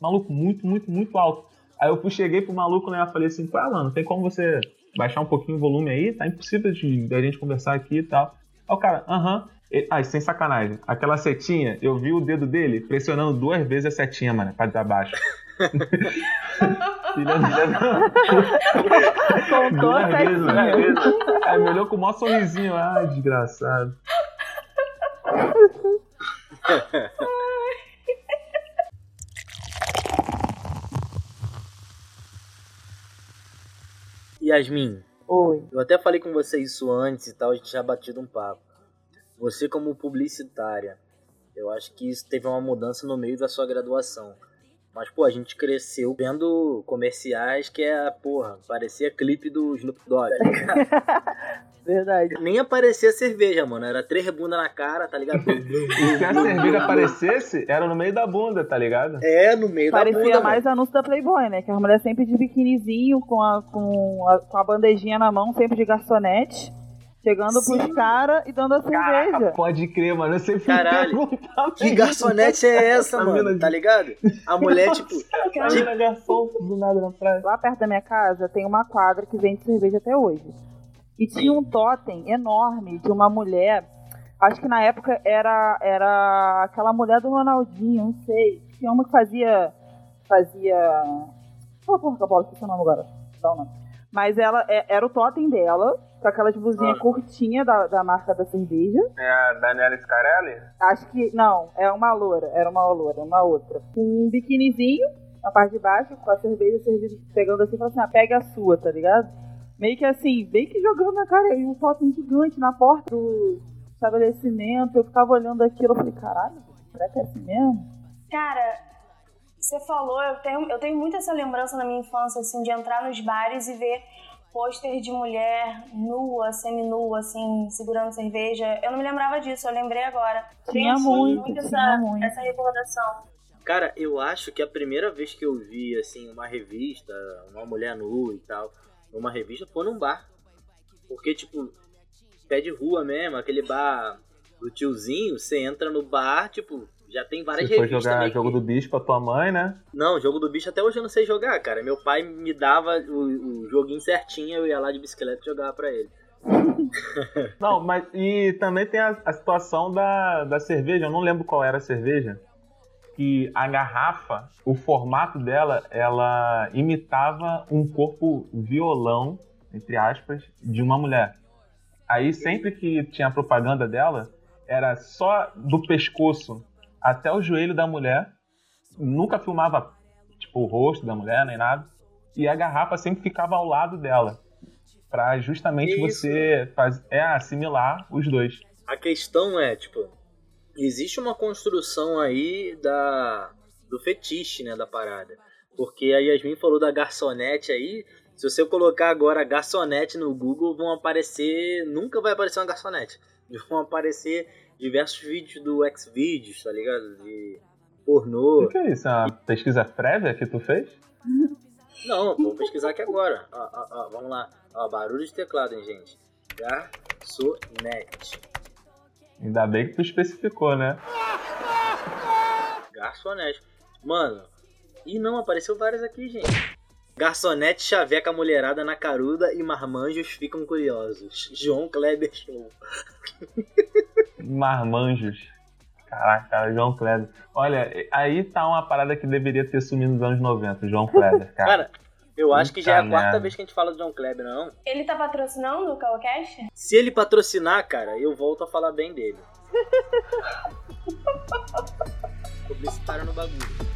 Maluco, muito, muito, muito alto. Aí eu cheguei pro maluco, né, eu falei assim, pô, Alan, tem como você baixar um pouquinho o volume aí? Tá impossível de, de a gente conversar aqui e tal. Aí o cara, aham. E- Ai, sem sacanagem. Aquela setinha, eu vi o dedo dele pressionando duas vezes a setinha, mano, pra desabaixo. Filha da... Duas vezes, vezes. Aí me olhou com o maior sorrisinho. Ai, desgraçado. Yasmin, Oi. eu até falei com você isso antes e tal, a gente já batido um papo. Você como publicitária, eu acho que isso teve uma mudança no meio da sua graduação. Mas, pô, a gente cresceu vendo comerciais que é, porra, parecia clipe do Snoop Dogg, tá ligado? Verdade. Nem aparecia cerveja, mano. Era três bundas na cara, tá ligado? E se a cerveja aparecesse, era no meio da bunda, tá ligado? É, no meio da Parecia bunda, mais anúncio da Playboy, né? Que as mulheres sempre de biquinizinho, com a, com, a, com a bandejinha na mão, sempre de garçonete, chegando pros caras e dando a cerveja. Pode crer, mano. Eu sempre Caralho. Que garçonete é essa, mano? Tá ligado? A mulher, tipo, A mina garçom do nada na praia. Lá perto da minha casa tem uma quadra que vende cerveja até hoje. E tinha um totem enorme de uma mulher. Acho que na época era, era aquela mulher do Ronaldinho, não sei. Tinha uma que fazia. Fazia. Qual porra bola? Esqueci o nome agora. Dá o nome. Mas ela é- era o totem dela, com aquelas blusinhas Ah. curtinhas da, da marca da cerveja. É a Daniela Scarelli? Acho que. Não, é uma loura. Era uma loura, uma outra. Com um biquinizinho na parte de baixo, com a cerveja servida, pegando assim e falando assim: ah, pega a sua, tá ligado? Meio que assim, bem que jogando na cara, e um totem gigante na porta do estabelecimento. Eu ficava olhando aquilo, eu falei: caralho, será que é assim mesmo? Cara, você falou, eu tenho, eu tenho muito essa lembrança na minha infância, assim, de entrar nos bares e ver pôster de mulher nua, seminua, assim, segurando cerveja. Eu não me lembrava disso, eu lembrei agora. Tinha muito, muito tinha essa, muito. essa recordação. Cara, eu acho que a primeira vez que eu vi, assim, uma revista, uma mulher nua e tal, numa revista, foi num bar. Porque, tipo, pé de rua mesmo, aquele bar do tiozinho, você entra no bar, tipo, já tem várias Você revistas. jogar meio que- jogo do bicho pra tua mãe, né? Não, jogo do bicho até hoje eu não sei jogar, cara. Meu pai me dava o, o joguinho certinho, eu ia lá de bicicleta e jogava pra ele. Não, mas e também tem a, a situação da, da cerveja, eu não lembro qual era a cerveja, que a garrafa, o formato dela, ela imitava um corpo violão, entre aspas, de uma mulher. Aí sempre que tinha propaganda dela, era só do pescoço até o joelho da mulher, nunca filmava tipo o rosto da mulher nem nada, e a garrafa sempre ficava ao lado dela. Pra justamente isso? você faz, é, assimilar os dois. A questão é, tipo, existe uma construção aí da do fetiche, né, da parada. Porque a Yasmin falou da garçonete aí, se você colocar agora garçonete no Google, vão aparecer, nunca vai aparecer uma garçonete. Vão aparecer diversos vídeos do Xvideos, tá ligado? De pornô. O que é isso? É uma pesquisa prévia que tu fez? Não, vou pesquisar aqui agora. Ó, ó, ó, vamos lá. Ó, barulho de teclado, hein, gente. Garçonete. Ainda bem que tu especificou, né? Garçonete. Mano, e não, apareceu várias aqui, gente. Garçonete chaveca a mulherada na caruda e marmanjos ficam curiosos. João Kleber Show. Marmanjos. Caraca, cara, João Kleber. Olha, aí tá uma parada que deveria ter sumido nos anos 90, João Kleber, cara. Cara, eu acho que já é a quarta merda. vez que a gente fala do João Kleber, não? Ele tá patrocinando o Calcast? Se ele patrocinar, cara, eu volto a falar bem dele. Publicitário no bagulho.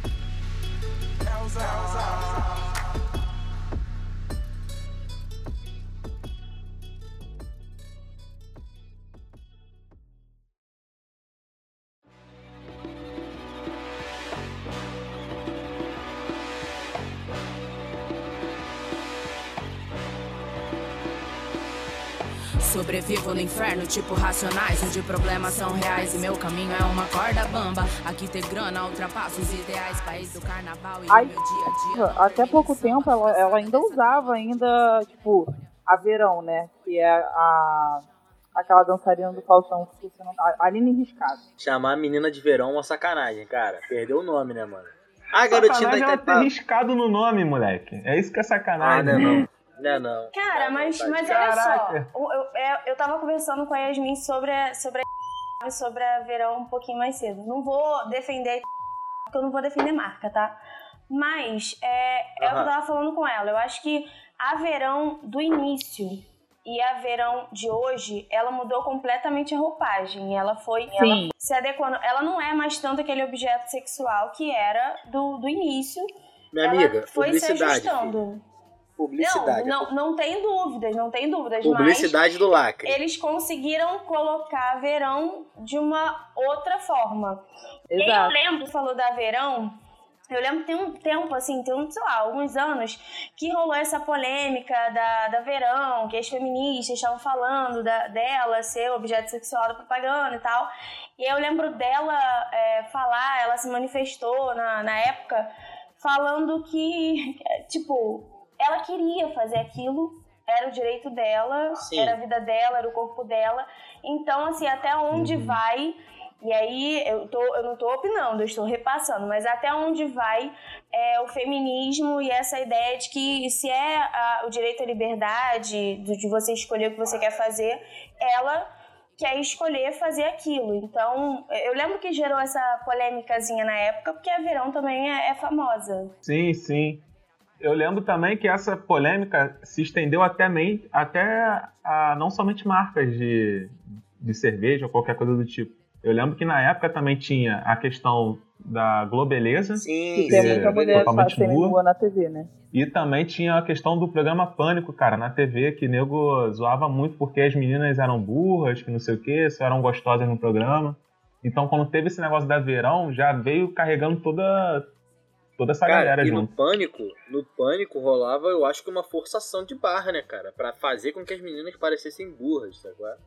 Sobrevivo no inferno, tipo racionais, onde problemas são reais e meu caminho é uma corda bamba. Aqui ter grana, ultrapassa os ideais, país do carnaval e Ai, meu dia a dia. Até pouco tempo ela, ela ainda usava ainda, tipo, a Verão, né? Que é a aquela dançarina do Faustão, que esqueci o nome, Aline Riscado. Chamar a menina de verão é uma sacanagem, cara. Perdeu o nome, né, mano? Ah, garotinha da Sacanagem ela ter Itaipava. riscado no nome, moleque. É isso que é Ah, sacanagem. não, é não. Não, é não. Cara, mas, mas olha só, eu, eu, eu tava conversando com a Yasmin sobre a, sobre a, sobre a Verão um pouquinho mais cedo. Não vou defender, porque eu não vou defender marca, tá? Mas é, é o que eu tava falando com ela. Eu acho que a Verão do início e a Verão de hoje, ela mudou completamente a roupagem. Ela foi ela Sim. se adequando. Ela não é mais tanto aquele objeto sexual que era do, do início. Minha ela amiga, foi se ajustando. filho. Publicidade. Não, não, não tem dúvidas, não tem dúvidas. Publicidade do lacre. Eles conseguiram colocar verão de uma outra forma. E aí eu Exato. lembro, falou da verão. Eu lembro que tem um tempo, assim, tem um, sei lá, alguns anos, que rolou essa polêmica da, da verão, que as feministas estavam falando da, dela ser objeto sexual da propaganda e tal. E aí eu lembro dela é, falar, ela se manifestou na, na época, falando que, tipo, ela queria fazer aquilo, era o direito dela, Sim. era a vida dela, era o corpo dela. Então, assim, até onde vai. E aí, eu, tô, eu não tô opinando, eu estou repassando, mas até onde vai é, o feminismo e essa ideia de que se é a- o direito à liberdade, de, de você escolher o que você quer fazer, ela quer escolher fazer aquilo. Então, eu lembro que gerou essa polêmicazinha na época, porque a Verão também é, é famosa. Sim, sim. Eu lembro também que essa polêmica se estendeu até, mei- até a não somente marcas de, de cerveja ou qualquer coisa do tipo. Eu lembro que na época também tinha a questão da Globeleza Sim, Que tem muita mulher totalmente nua. na TV, né? e também tinha a questão do programa Pânico, cara, na TV, que nego zoava muito porque as meninas eram burras, que não sei o que, só eram gostosas no programa. Então quando teve esse negócio da verão, já veio carregando toda, toda essa Cara, galera e no pânico, no pânico rolava, eu acho que uma forçação de barra, né, cara? Pra fazer com que as meninas parecessem burras, sabe? é?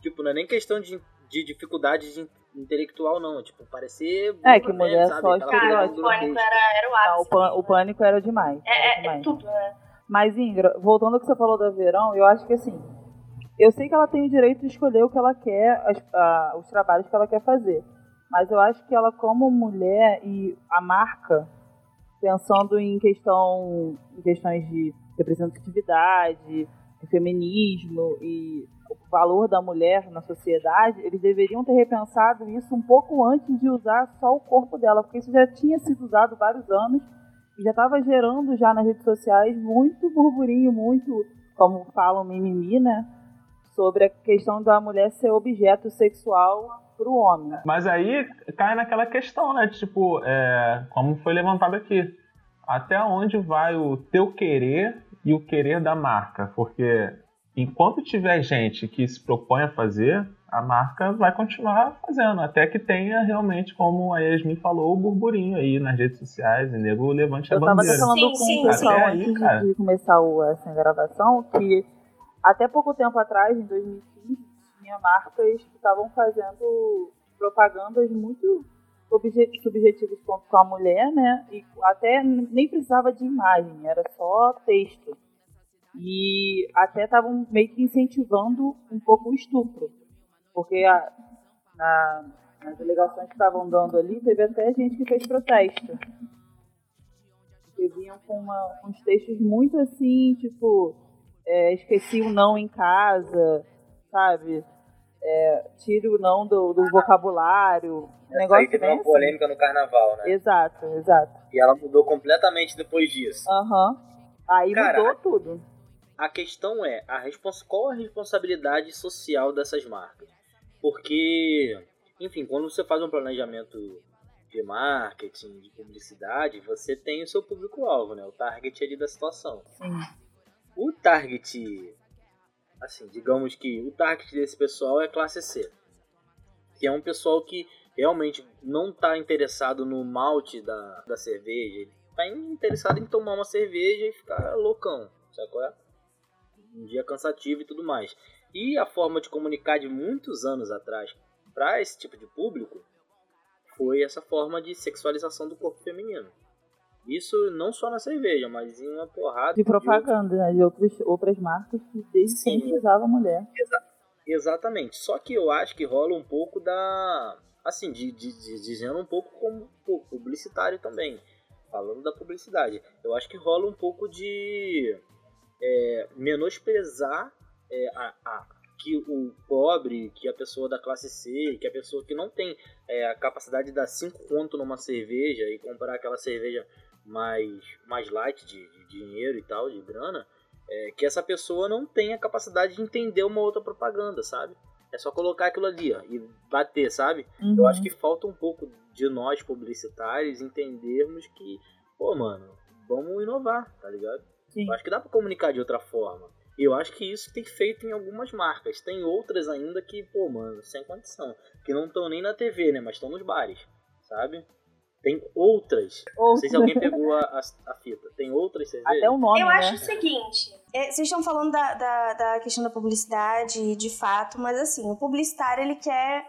Tipo, não é nem questão de, de dificuldade de intelectual, não. Tipo, parecer burra É, que mulher mesmo, só. Cara, o pânico era, era o ápice. o pânico era demais. era É, é, é demais. tudo, né? Mas, Ingra, voltando ao que você falou da Verão, eu acho que assim, eu sei que ela tem o direito de escolher o que ela quer, as- a- os trabalhos que ela quer fazer. Mas eu acho que ela, como mulher e a marca, pensando em questão em questões de representatividade, de feminismo e o valor da mulher na sociedade, eles deveriam ter repensado isso um pouco antes de usar só o corpo dela, porque isso já tinha sido usado vários anos e já estava gerando já nas redes sociais muito burburinho, muito, como falam, mimimi, né? Sobre a questão da mulher ser objeto sexual para o homem. Mas aí cai naquela questão, né? Tipo, é, como foi levantado aqui. Até onde vai o teu querer e o querer da marca? Porque enquanto tiver gente que se propõe a fazer, a marca vai continuar fazendo. Até que tenha realmente, como a Yasmin falou, o burburinho aí nas redes sociais e nego levante a Eu estava até bandeira. falando Sim, com sim, o pessoal antes de- cara. de começar o- essa gravação que até pouco tempo atrás, em 2015, tinha marcas que estavam fazendo propagandas muito subjetivos com a mulher, né? E até nem precisava de imagem, era só texto. E até estavam meio que incentivando um pouco o estupro. Porque a- na- nas delegações que estavam dando ali, teve até gente que fez protesto. Porque vinham com, uma, uns textos muito assim, tipo, é, esqueci o não em casa, sabe? É, tire o não do, do vocabulário. Essa aí negócio teve bem uma assim. polêmica no carnaval, né? Exato, exato. E ela mudou completamente depois disso. Aham. Aí Cara, mudou tudo. A questão é, a respons... qual a responsabilidade social dessas marcas? Porque, enfim, quando você faz um planejamento de marketing, de publicidade, você tem o seu público-alvo, né? O target ali da situação. Sim. O target, assim, digamos que o target desse pessoal é classe C. Que é um pessoal que realmente não está interessado no malte da, da cerveja. Ele está interessado em tomar uma cerveja e ficar loucão, sabe qual é? Um dia cansativo e tudo mais. E a forma de comunicar de muitos anos atrás para esse tipo de público foi essa forma de sexualização do corpo feminino. Isso não só na cerveja, mas em uma porrada De propaganda, né? De outros, outras marcas que desde Sim. sempre usavam a mulher. Exatamente. Só que eu acho que rola um pouco da. Assim, de, de- de- dizendo um pouco como pu- publicitário também. Falando da publicidade. Eu acho que rola um pouco de é, menosprezar é, a, a- que o pobre, que a pessoa da classe C, que a pessoa que não tem é, a capacidade de dar 5 conto numa cerveja e comprar aquela cerveja mais, mais light de, de dinheiro e tal, de grana, é, que essa pessoa não tem a capacidade de entender uma outra propaganda, sabe? É só colocar aquilo ali ó, e bater, sabe? Uhum. Eu acho que falta um pouco de nós publicitários entendermos que, pô, mano, vamos inovar, tá ligado? Sim. Eu acho que dá pra comunicar de outra forma. E eu acho que isso tem feito em algumas marcas. Tem outras ainda que, pô, mano, sem condição. Que não estão nem na TV, né? Mas estão nos bares, sabe? Tem outras. Não sei se alguém pegou a, a, a fita. Tem outras cervejas. Até o nome, Eu né? acho o seguinte, é, vocês estão falando da, da, da questão da publicidade, de fato, mas assim, o publicitário ele quer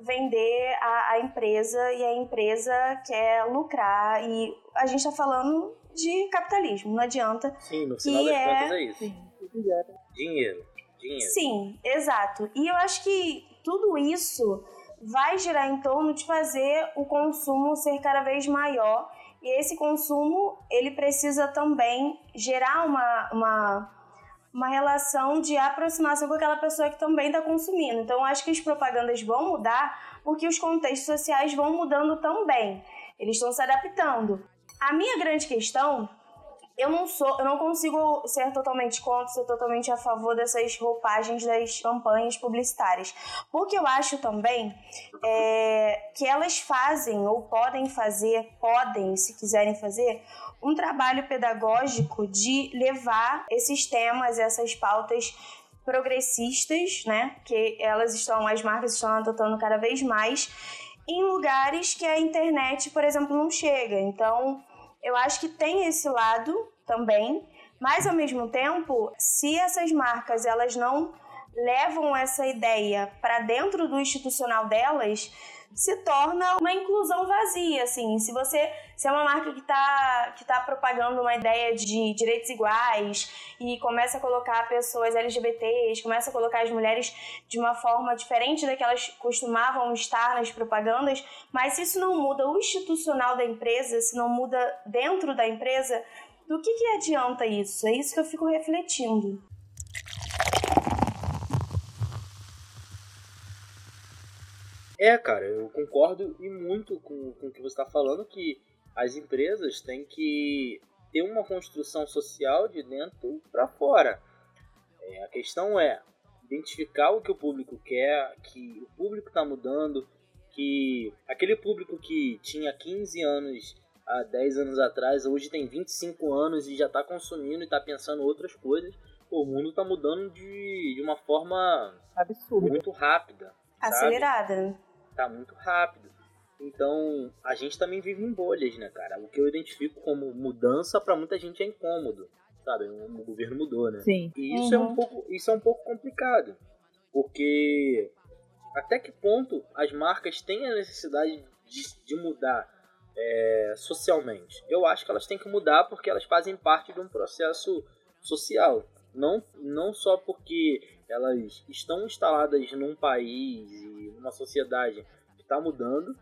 vender a, a empresa e a empresa quer lucrar e a gente tá falando de capitalismo, não adianta. Sim, no final das é- contas é isso. Sim. Dinheiro. Dinheiro. Sim, exato. E eu acho que tudo isso vai girar em torno de fazer o consumo ser cada vez maior. E esse consumo, ele precisa também gerar uma, uma, uma relação de aproximação com aquela pessoa que também está consumindo. Então, acho que as propagandas vão mudar porque os contextos sociais vão mudando também. Eles estão se adaptando. A minha grande questão eu não sou, eu não consigo ser totalmente contra, ser totalmente a favor dessas roupagens das campanhas publicitárias. Porque eu acho também é, que elas fazem ou podem fazer, podem, se quiserem fazer, um trabalho pedagógico de levar esses temas, essas pautas progressistas, né? Que elas estão, as marcas estão adotando cada vez mais em lugares que a internet, por exemplo, não chega. Então, eu acho que tem esse lado também, mas ao mesmo tempo, se essas marcas elas não levam essa ideia para dentro do institucional delas, se torna uma inclusão vazia, assim. Se você, se é uma marca que está que tá propagando uma ideia de direitos iguais e começa a colocar pessoas LGBTs, começa a colocar as mulheres de uma forma diferente da que elas costumavam estar nas propagandas, mas se isso não muda o institucional da empresa, se não muda dentro da empresa, do que, que adianta isso? É isso que eu fico refletindo. É, cara, eu concordo e muito com, com o que você está falando, que as empresas têm que ter uma construção social de dentro para fora. É, a questão é identificar o que o público quer, que o público está mudando, que aquele público que tinha 15 anos há 10 anos atrás, hoje tem 25 anos e já está consumindo e está pensando outras coisas. Pô, o mundo está mudando de, de uma forma Absurdo. muito rápida. sabe? Tá muito rápido. Então, a gente também vive em bolhas, né, cara? O que eu identifico como mudança para muita gente é incômodo, sabe? O, governo mudou, né? Sim. E isso é um Uhum. pouco, isso é um pouco complicado, porque até que ponto as marcas têm a necessidade de, de mudar é, socialmente. Eu acho que elas têm que mudar porque elas fazem parte de um processo social. Não, não só porque elas estão instaladas num país e numa sociedade que está mudando,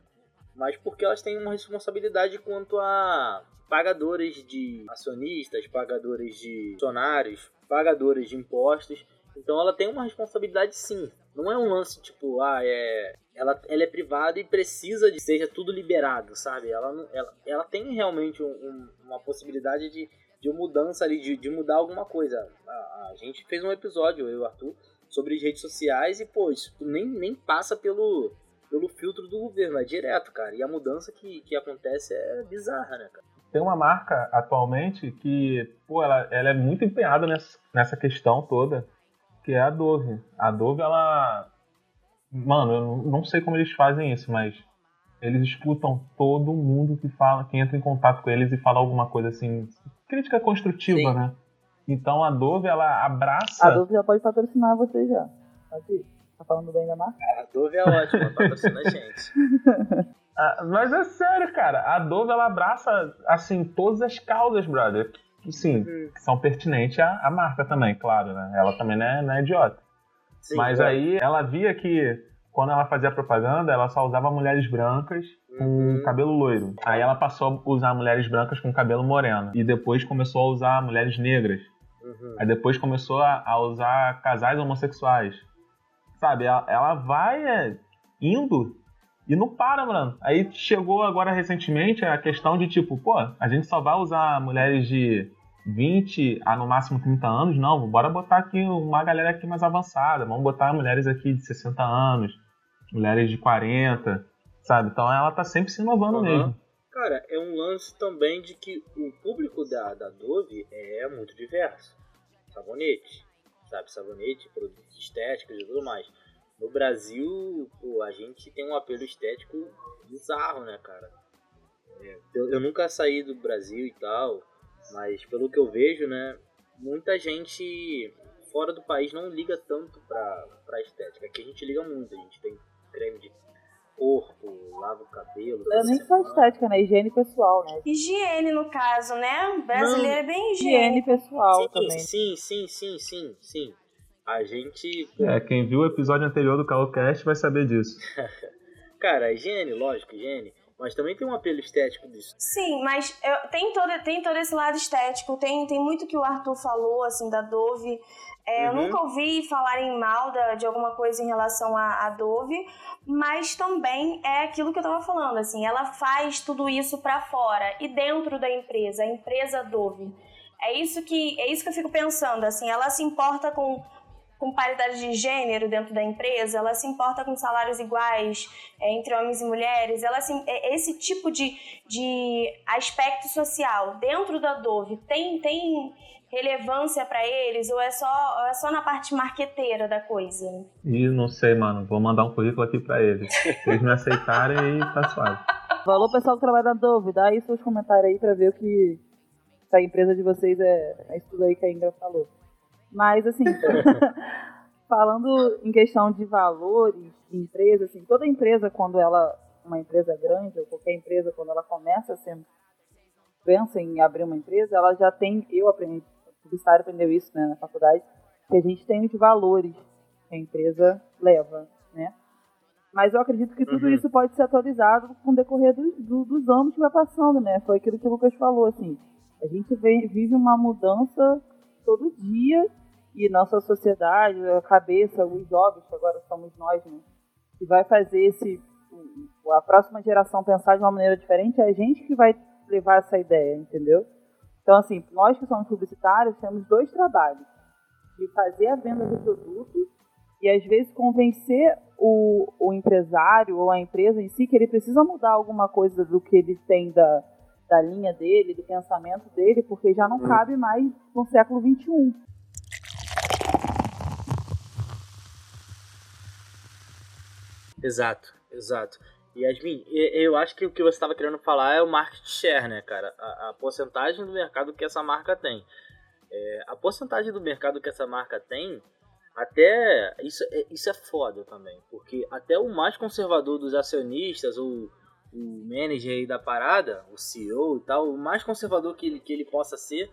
mas porque elas têm uma responsabilidade quanto a pagadores de acionistas, pagadores de funcionários, pagadores de impostos. Então ela tem uma responsabilidade sim. Não é um lance tipo, ah, é. Ela, ela é privada e precisa de seja tudo liberado, sabe? Ela, ela, ela tem realmente um, um, uma possibilidade de, de mudança ali, de, de mudar alguma coisa. A, a, gente fez um episódio, eu e o Arthur, sobre redes sociais e, pô, isso nem, nem passa pelo, pelo filtro do governo, é direto, cara. E a mudança que, que acontece é bizarra, né, cara? Tem uma marca atualmente que, pô, ela, ela é muito empenhada nessa, nessa questão toda, que é a Dove. A Dove, ela. Mano, eu não sei como eles fazem isso, mas eles escutam todo mundo que fala, que entra em contato com eles e fala alguma coisa assim, crítica construtiva, Sim. né? Então a Dove, ela abraça. A Dove já pode patrocinar você já. Aqui. Tá falando bem da marca? A Dove é ótima, patrocina a gente. ah, mas é sério, cara. A Dove, ela abraça, assim, todas as causas, brother. Sim, uhum. que são pertinentes à, à, marca também, claro, né? Ela também não é, não é idiota. Sim, mas é. aí ela via que quando ela fazia propaganda, ela só usava mulheres brancas com cabelo loiro. Aí ela passou a usar mulheres brancas com cabelo moreno. E depois começou a usar mulheres negras. Uhum. Aí depois começou a, a usar casais homossexuais. Sabe, ela, ela vai é, indo e não para, mano. Aí chegou agora recentemente a questão de tipo, pô, a gente só vai usar mulheres de 20 a no máximo 30 anos? Não, bora botar aqui uma galera aqui mais avançada. Vamos botar mulheres aqui de 60 anos, mulheres de 40, sabe? Então ela tá sempre se inovando uhum. mesmo. Cara, é um lance também de que o público da, da Dove é muito diverso. Sabonete, sabe? Sabonete, produtos estéticos e tudo mais. No Brasil, pô, a gente tem um apelo estético bizarro, né, cara? É, eu, eu, nunca saí do Brasil e tal, mas pelo que eu vejo, né, muita gente fora do país não liga tanto pra, pra estética. Aqui a gente liga muito, a gente tem creme de corpo, lava o cabelo. Eu nem só estética, né? Higiene pessoal, né? Higiene, no caso, né? O brasileiro é bem higiene. Higiene pessoal sim, também. Sim, sim, sim, sim, sim. A gente. É, quem viu o episódio anterior do Calocast vai saber disso. Cara, higiene, lógico, higiene. Mas também tem um apelo estético disso. Sim, mas eu, tem, todo, tem todo esse lado estético. Tem, tem muito que o Arthur falou, assim, da Dove. É, uhum. Eu nunca ouvi falarem mal da, de alguma coisa em relação à, Dove, mas também é aquilo que eu tava falando, assim, ela faz tudo isso para fora e dentro da empresa, a empresa Dove. É isso que é isso que eu fico pensando, assim, ela se importa com com paridade de gênero dentro da empresa, ela se importa com salários iguais é, entre homens e mulheres, ela se, é, esse tipo de, de aspecto social dentro da Dove tem, tem relevância para eles ou é só, ou é só na parte marqueteira da coisa? E não sei, mano. Vou mandar um currículo aqui para eles. Se eles me aceitarem, aí tá suave. Valor pessoal que trabalha na Dove, dá aí seus comentários aí para ver o que a empresa de vocês é, é isso aí que a Ingra falou. Mas, assim, falando em questão de valores de empresa, assim, toda empresa, quando ela, uma empresa grande, ou qualquer empresa, quando ela começa a ser, pensa em abrir uma empresa, ela já tem, eu aprendi, o publicitário aprendeu isso né, na faculdade, que a gente tem os valores que a empresa leva, né? Mas eu acredito que tudo uhum. isso pode ser atualizado com o decorrer do, do, dos anos que vai passando, né? Foi aquilo que o Lucas falou, assim. A gente vive uma mudança todo dia e nossa sociedade, a cabeça, os jovens, que agora somos nós, né, que vai fazer esse a próxima geração pensar de uma maneira diferente, é a gente que vai levar essa ideia, entendeu? Então, assim, nós que somos publicitários temos dois trabalhos: de fazer a venda do produto e, às vezes, convencer o, o empresário ou a empresa em si que ele precisa mudar alguma coisa do que ele tem da, da linha dele, do pensamento dele, porque já não hum. cabe mais no século XXI. Exato, exato. Yasmin, eu acho que o que você estava querendo falar é o market share, né, cara? A, a porcentagem do mercado que essa marca tem. É, a porcentagem do mercado que essa marca tem, até. Isso, é, isso é foda também. Porque até o mais conservador dos acionistas, ou o manager aí da parada, o CEO e tal, o mais conservador que ele, que ele possa ser,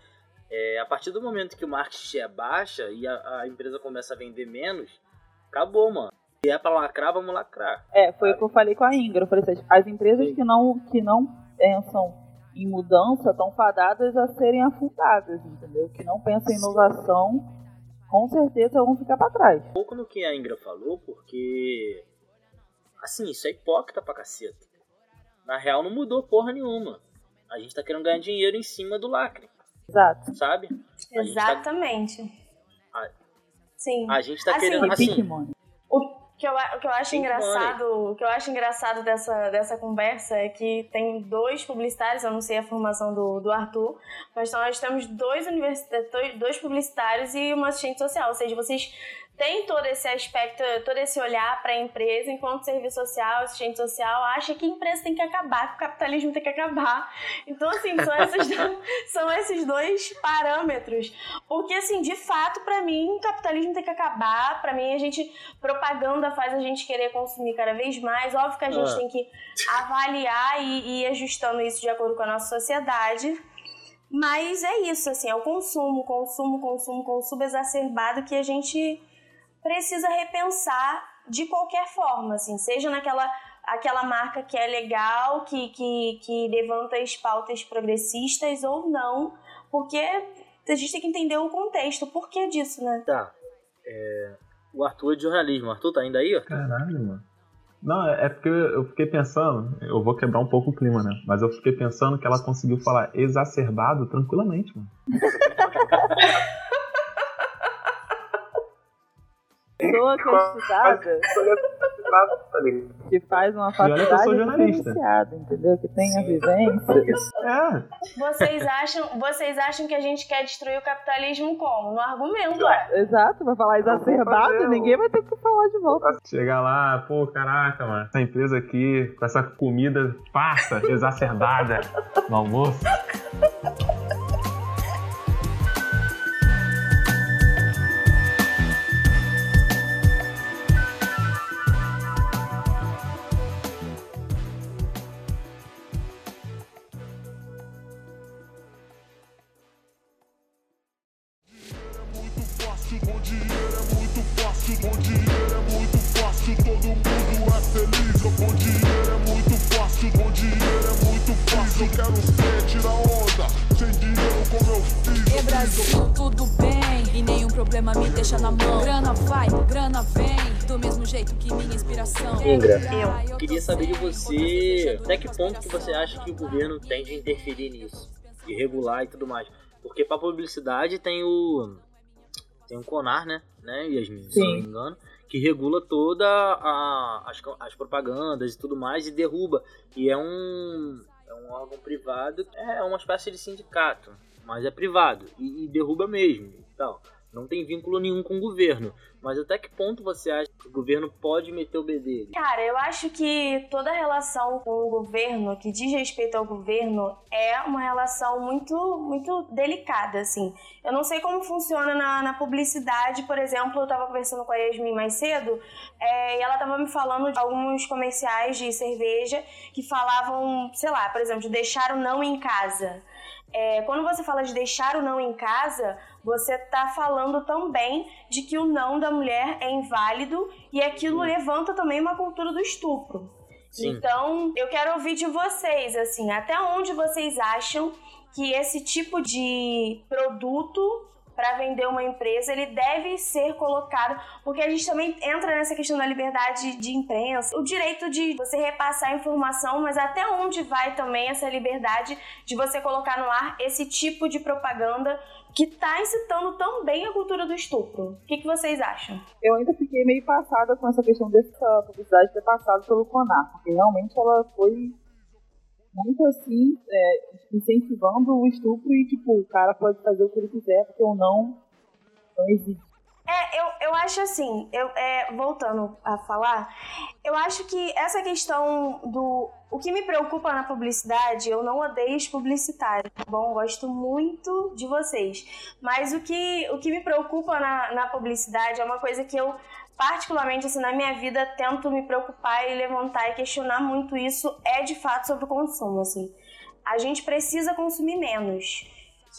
é, a partir do momento que o marketing é baixa e a, a empresa começa a vender menos, acabou, mano. Se é pra lacrar, vamos lacrar. É, foi o que eu falei com a Ingra. Eu falei assim, as empresas que não, que não pensam em mudança estão fadadas a serem afundadas, entendeu? Que não pensam em inovação, com certeza vão ficar para trás. Um pouco no que a Ingra falou, porque. Assim, isso é hipócrita pra caceta. Na real, não mudou porra nenhuma. A gente tá querendo ganhar dinheiro em cima do lacre. Exato. Sabe? A gente tá- Exatamente. a- Sim. A gente tá Assim, querendo. Assim, que eu, o que eu acho engraçado, o que eu acho engraçado dessa, dessa conversa é que tem dois publicitários, eu não sei a formação do, do Arthur, mas nós temos dois- dois publicitários e uma assistente social, ou seja, vocês têm todo esse aspecto, todo esse olhar para a empresa, enquanto serviço social, assistente social, acha que a empresa tem que acabar, que o capitalismo tem que acabar. Então, assim, são esses, são esses dois parâmetros. Porque, assim, de fato, para mim, o capitalismo tem que acabar. Para mim, a gente, propaganda faz a gente querer consumir cada vez mais. Óbvio que a gente Ah. tem que avaliar e, e ir ajustando isso de acordo com a nossa sociedade. Mas é isso, assim, é o consumo, consumo, consumo, consumo exacerbado que a gente precisa repensar de qualquer forma, assim, seja naquela aquela marca que é legal, que, que, que levanta as pautas progressistas ou não, porque a gente tem que entender o contexto, o porquê disso, né? Tá. É, o Arthur é de jornalismo. Arthur, tá ainda aí? Arthur? Caralho, mano. Não, é é porque eu fiquei pensando, eu vou quebrar um pouco o clima, né? Mas eu fiquei pensando que ela conseguiu falar exacerbado tranquilamente, mano. Pessoa que é estudada, que faz uma que eu faculdade sou jornalista. diferenciada, entendeu? Que tem a vivência. É. Vocês acham, vocês acham que a gente quer destruir o capitalismo como? No argumento, é. Exato, vai falar exacerbado, ninguém vai ter que falar de volta. Chegar lá, pô, caraca, mano. Essa empresa aqui, com essa comida farta, exacerbada no almoço. Fácil, com dinheiro é muito fácil, com dinheiro é muito fácil, todo mundo é feliz. Com dinheiro é muito fácil, com dinheiro é muito fácil. Eu quero ser, tirar onda, sem dinheiro como eu fiz. E Brasil, tudo bem, e nenhum problema me deixa na mão. Grana vai, grana vem, do mesmo jeito que minha inspiração. Ingra, eu queria saber de você até que ponto que você acha que o governo tem de interferir nisso, de regular e tudo mais. Porque pra publicidade tem o. Tem o Conar, né? né Yasmin, se não me engano, que regula toda a, as, as propagandas e tudo mais e derruba. E é um. É um órgão privado, é uma espécie de sindicato, mas é privado e, e derruba mesmo e tal. Não tem vínculo nenhum com o governo. Mas até que ponto você acha que o governo pode meter o bedelho? Cara, eu acho que toda relação com o governo, que diz respeito ao governo, é uma relação muito, muito delicada, assim. Eu não sei como funciona na, na publicidade, por exemplo, eu tava conversando com a Yasmin mais cedo, é, e ela tava me falando de alguns comerciais de cerveja que falavam, sei lá, por exemplo, de deixar o não em casa. É, quando você fala de deixar o não em casa, você tá falando também de que o não da mulher é inválido e aquilo levanta também uma cultura do estupro. Sim. Então, eu quero ouvir de vocês, assim, até onde vocês acham que esse tipo de produto para vender uma empresa, ele deve ser colocado, porque a gente também entra nessa questão da liberdade de imprensa, o direito de você repassar a informação, mas até onde vai também essa liberdade de você colocar no ar esse tipo de propaganda que tá incitando também a cultura do estupro. O que, que vocês acham? Eu ainda fiquei meio passada com essa questão dessa publicidade ter passado pelo Conar, porque realmente ela foi muito assim, é, incentivando o estupro e tipo, o cara pode fazer o que ele quiser, porque o não não existe. É, eu, eu acho assim, eu, é, voltando a falar, eu acho que essa questão do. O que me preocupa na publicidade, eu não odeio os publicitários, tá bom? Gosto muito de vocês. Mas o que, o que me preocupa na, na publicidade é uma coisa que eu, particularmente, assim, na minha vida, tento me preocupar e levantar e questionar muito isso, é de fato sobre o consumo, assim. A gente precisa consumir menos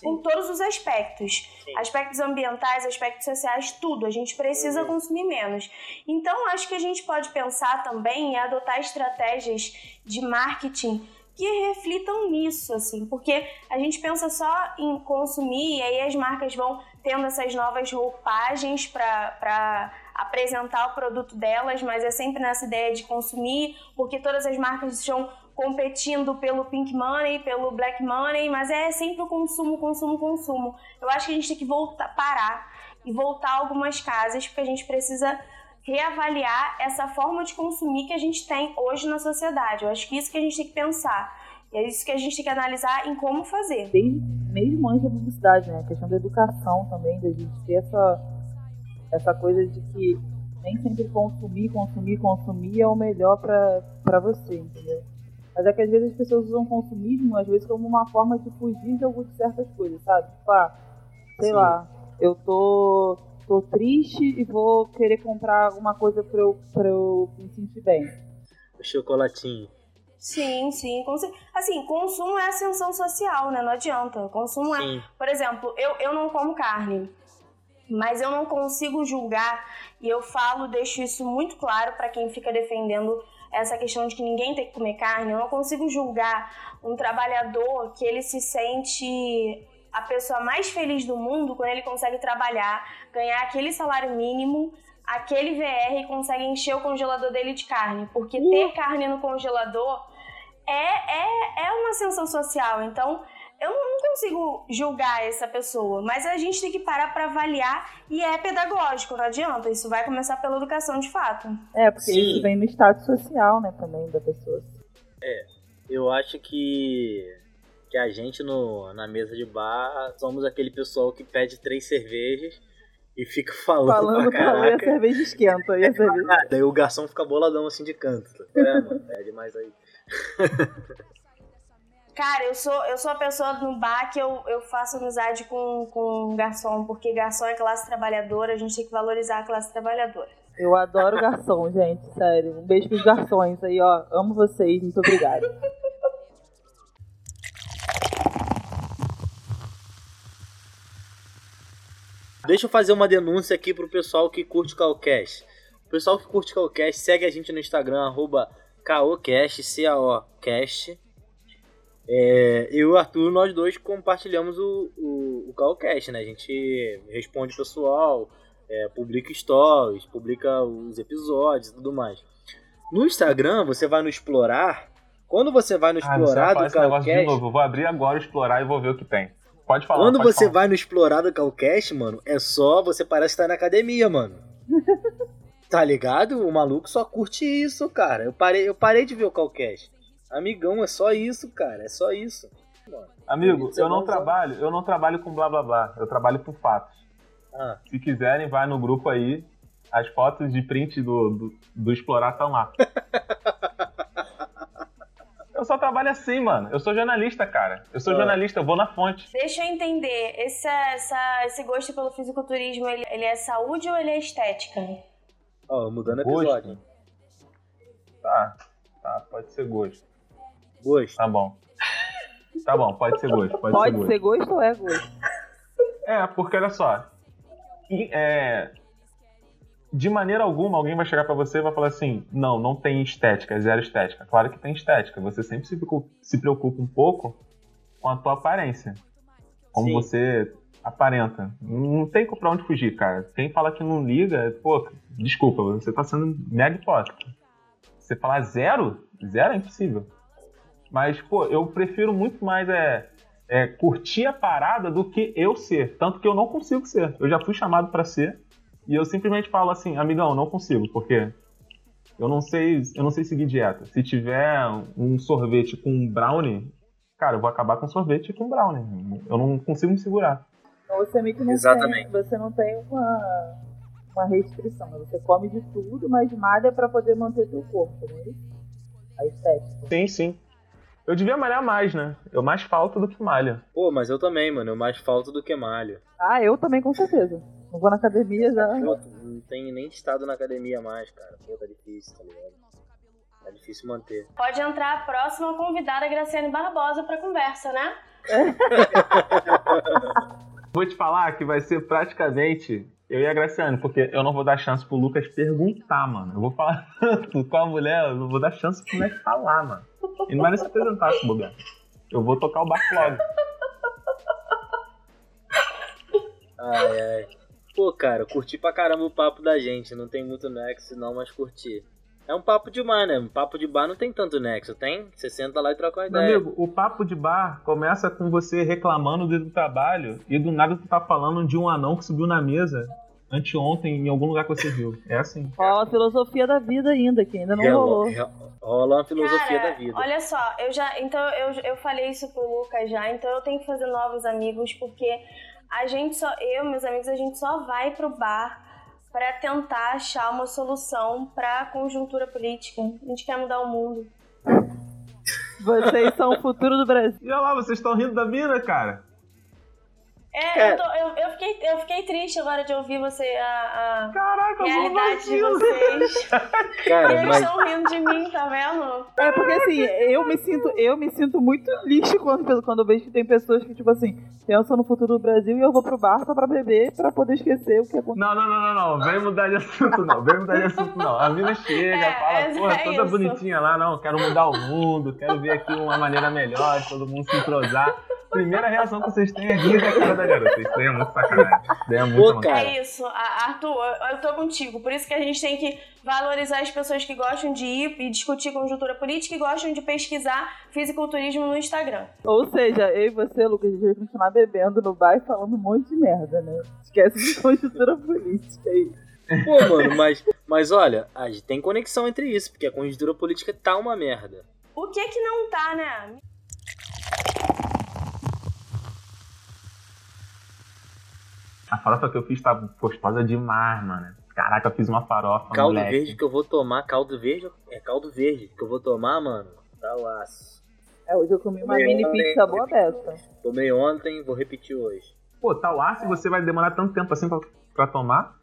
por todos os aspectos. Sim. Aspectos ambientais, aspectos sociais, tudo. A gente precisa uhum. consumir menos. Então, acho que a gente pode pensar também em adotar estratégias de marketing que reflitam nisso, assim, porque a gente pensa só em consumir e aí as marcas vão tendo essas novas roupagens para apresentar o produto delas, mas é sempre nessa ideia de consumir, porque todas as marcas estão competindo pelo pink money, pelo black money, mas é sempre o consumo, consumo, consumo. Eu acho que a gente tem que voltar, parar e voltar algumas casas, porque a gente precisa reavaliar essa forma de consumir que a gente tem hoje na sociedade. Eu acho que isso que a gente tem que pensar. E é isso que a gente tem que analisar em como fazer. Desde, mesmo antes da publicidade, né? A questão da educação também, da gente ter essa, essa coisa de que nem sempre consumir, consumir, consumir é o melhor para você, entendeu? Mas é que às vezes as pessoas usam o consumismo, às vezes, como uma forma de fugir de algumas certas coisas, sabe? Tipo, ah, sei Sim. lá, eu tô, tô triste e vou querer comprar alguma coisa pra eu, pra eu me sentir bem. O chocolatinho. Sim, sim. Assim, consumo é ascensão social, né? Não adianta. Consumo sim. é. Por exemplo, eu, eu não como carne. Mas eu não consigo julgar, e eu falo, deixo isso muito claro para quem fica defendendo essa questão de que ninguém tem que comer carne, eu não consigo julgar um trabalhador que ele se sente a pessoa mais feliz do mundo quando ele consegue trabalhar, ganhar aquele salário mínimo, aquele VR e consegue encher o congelador dele de carne. Porque ter carne no congelador é, é, é uma ascensão social. Então, eu não consigo julgar essa pessoa, mas a gente tem que parar para avaliar e é pedagógico, não adianta. Isso vai começar pela educação de fato. É, porque Sim. isso vem no status social, né, também da pessoa. É, eu acho que que a gente no, na mesa de bar somos aquele pessoal que pede três cervejas e fica falando. Falando, falando e a cerveja esquenta. E a cerveja... Daí o garçom fica boladão assim de canto. É, mano, pede mais aí. Cara, eu sou, eu sou a pessoa no bar que eu, eu faço amizade com, com garçom, porque garçom é classe trabalhadora, a gente tem que valorizar a classe trabalhadora. Eu adoro garçom, gente, sério. Um beijo pros garçons aí, ó. Amo vocês, muito obrigada. Deixa eu fazer uma denúncia aqui pro pessoal que curte Calcast. O pessoal que curte Calcast, segue a gente no Instagram, arroba Caocast, C-A-O-Cast. É, eu e o Arthur, nós dois compartilhamos o, o, o Calcast, né? A gente responde o pessoal, é, publica stories, publica os episódios e tudo mais. No Instagram, você vai no explorar. Quando você vai no ah, explorar ah, do Calcast. De novo. Eu vou abrir agora o explorar e vou ver o que tem. Pode falar. Quando pode você falar. vai no explorar do Calcast, mano, é só. Você parece estar na academia, mano. tá ligado? O maluco só curte isso, cara. Eu parei, eu parei de ver o Calcast. Amigão, é só isso, cara. É só isso. Amigo, eu não trabalho, eu não trabalho com blá blá blá. Eu trabalho com fatos. Ah. Se quiserem, vai no grupo aí. As fotos de print do, do, do Explorar estão lá. eu só trabalho assim, mano. Eu sou jornalista, cara. Eu sou ah. jornalista, eu vou na fonte. Deixa eu entender. Esse, essa, esse gosto pelo fisiculturismo, ele, ele é saúde ou ele é estética? Ó, oh, mudando o episódio. Tá, tá, pode ser gosto. Gosto. Tá bom. Tá bom, pode ser gosto. Pode, pode ser, ser gosto. ou é gosto? É, porque olha só. É, de maneira alguma, alguém vai chegar para você e vai falar assim: não, não tem estética, é zero estética. Claro que tem estética. Você sempre se, se preocupa um pouco com a tua aparência. Como Sim. você aparenta. Não tem pra onde fugir, cara. Quem fala que não liga, pô, desculpa, você tá sendo mega hipócrita. Você falar zero, zero é impossível. Mas, pô, eu prefiro muito mais é, é, curtir a parada do que eu ser. Tanto que eu não consigo ser. Eu já fui chamado para ser. E eu simplesmente falo assim, amigão, não consigo, porque eu não sei, eu não sei seguir dieta. Se tiver um sorvete com brownie, cara, eu vou acabar com sorvete com brownie. Eu não consigo me segurar. Então você meio que não Exatamente. tem, você não tem uma uma restrição. né? Você come de tudo, mas malha pra poder manter teu corpo, é isso? A estética. Sim, sim. Eu devia malhar mais, né? Eu mais falto do que malho. Pô, mas eu também, mano. Eu mais falto do que malho. Ah, eu também, com certeza. Não vou na academia já. Pô, não tem nem estado na academia mais, cara. Pô, tá difícil, tá ligado? Tá difícil manter. Pode entrar a próxima convidada, Graciane Barbosa, pra conversa, né? Vou te falar que vai ser praticamente eu e a Graciane, porque eu não vou dar chance pro Lucas perguntar, mano. Eu vou falar tanto com a mulher, eu não vou dar chance pro moleque falar, mano. E não vai nem se apresentar se bobear. Eu vou tocar o barco logo. Ai, ai. Pô, cara, curti pra caramba o papo da gente. Não tem muito nexo, não, mas curti. É um papo de bar, né? Um papo de bar não tem tanto nexo, tem? Você senta lá e troca uma Meu ideia. amigo, o papo de bar começa com você reclamando do trabalho e do nada tu tá falando de um anão que subiu na mesa anteontem em algum lugar que você viu. É assim. Ó, a filosofia da vida ainda, que ainda não rolou. Rola uma filosofia Cara, da vida. Olha só, eu já. Então, eu, eu falei isso pro Lucas já, então eu tenho que fazer novos amigos, porque a gente só. Eu, meus amigos, a gente só vai pro bar pra tentar achar uma solução pra conjuntura política. A gente quer mudar o mundo. Vocês são o futuro do Brasil. E olha lá, vocês estão rindo da mina, cara. É, É. Eu, tô- eu, eu fiquei, eu fiquei triste agora de ouvir você, a, a Caraca, realidade de vocês. Cara, e eles mas- estão rindo de mim, tá vendo? É porque assim, eu me sinto, eu me sinto muito lixo quando, quando eu vejo que tem pessoas que, tipo assim, pensam no futuro do Brasil e eu vou pro bar só pra beber pra poder esquecer o que aconteceu. Não, não, não, não, não. Vem mudar de assunto, não. Vem mudar de assunto, não. A mina chega, É, fala, é- porra, é toda isso. bonitinha lá, não, quero mudar o mundo, quero ver aqui uma maneira melhor, de todo mundo se entrosar. Primeira reação que vocês têm é rir da cara da garota. Isso daí é muito sacanagem. Isso daí é muito sacanagem. É isso, Arthur, eu, eu tô contigo. Por isso que a gente tem que valorizar as pessoas que gostam de ir e discutir conjuntura política e gostam de pesquisar fisiculturismo no Instagram. Ou seja, eu e você, Lucas, a gente vai continuar bebendo no bar e falando um monte de merda, né? Esquece de conjuntura política aí. Pô, mano, mas, mas olha, a gente tem conexão entre isso, porque a conjuntura política tá uma merda. O que que não tá, né? A farofa que eu fiz tá gostosa demais, mano. Caraca, eu fiz uma farofa, Caldo moleque. verde que eu vou tomar, caldo verde, é caldo verde que eu vou tomar, mano. Tá laço. É, hoje eu comi uma Tomei mini ontem, pizza boa dessa. Tomei ontem, vou repetir hoje. Pô, tal aço você vai demorar tanto tempo assim pra, pra tomar?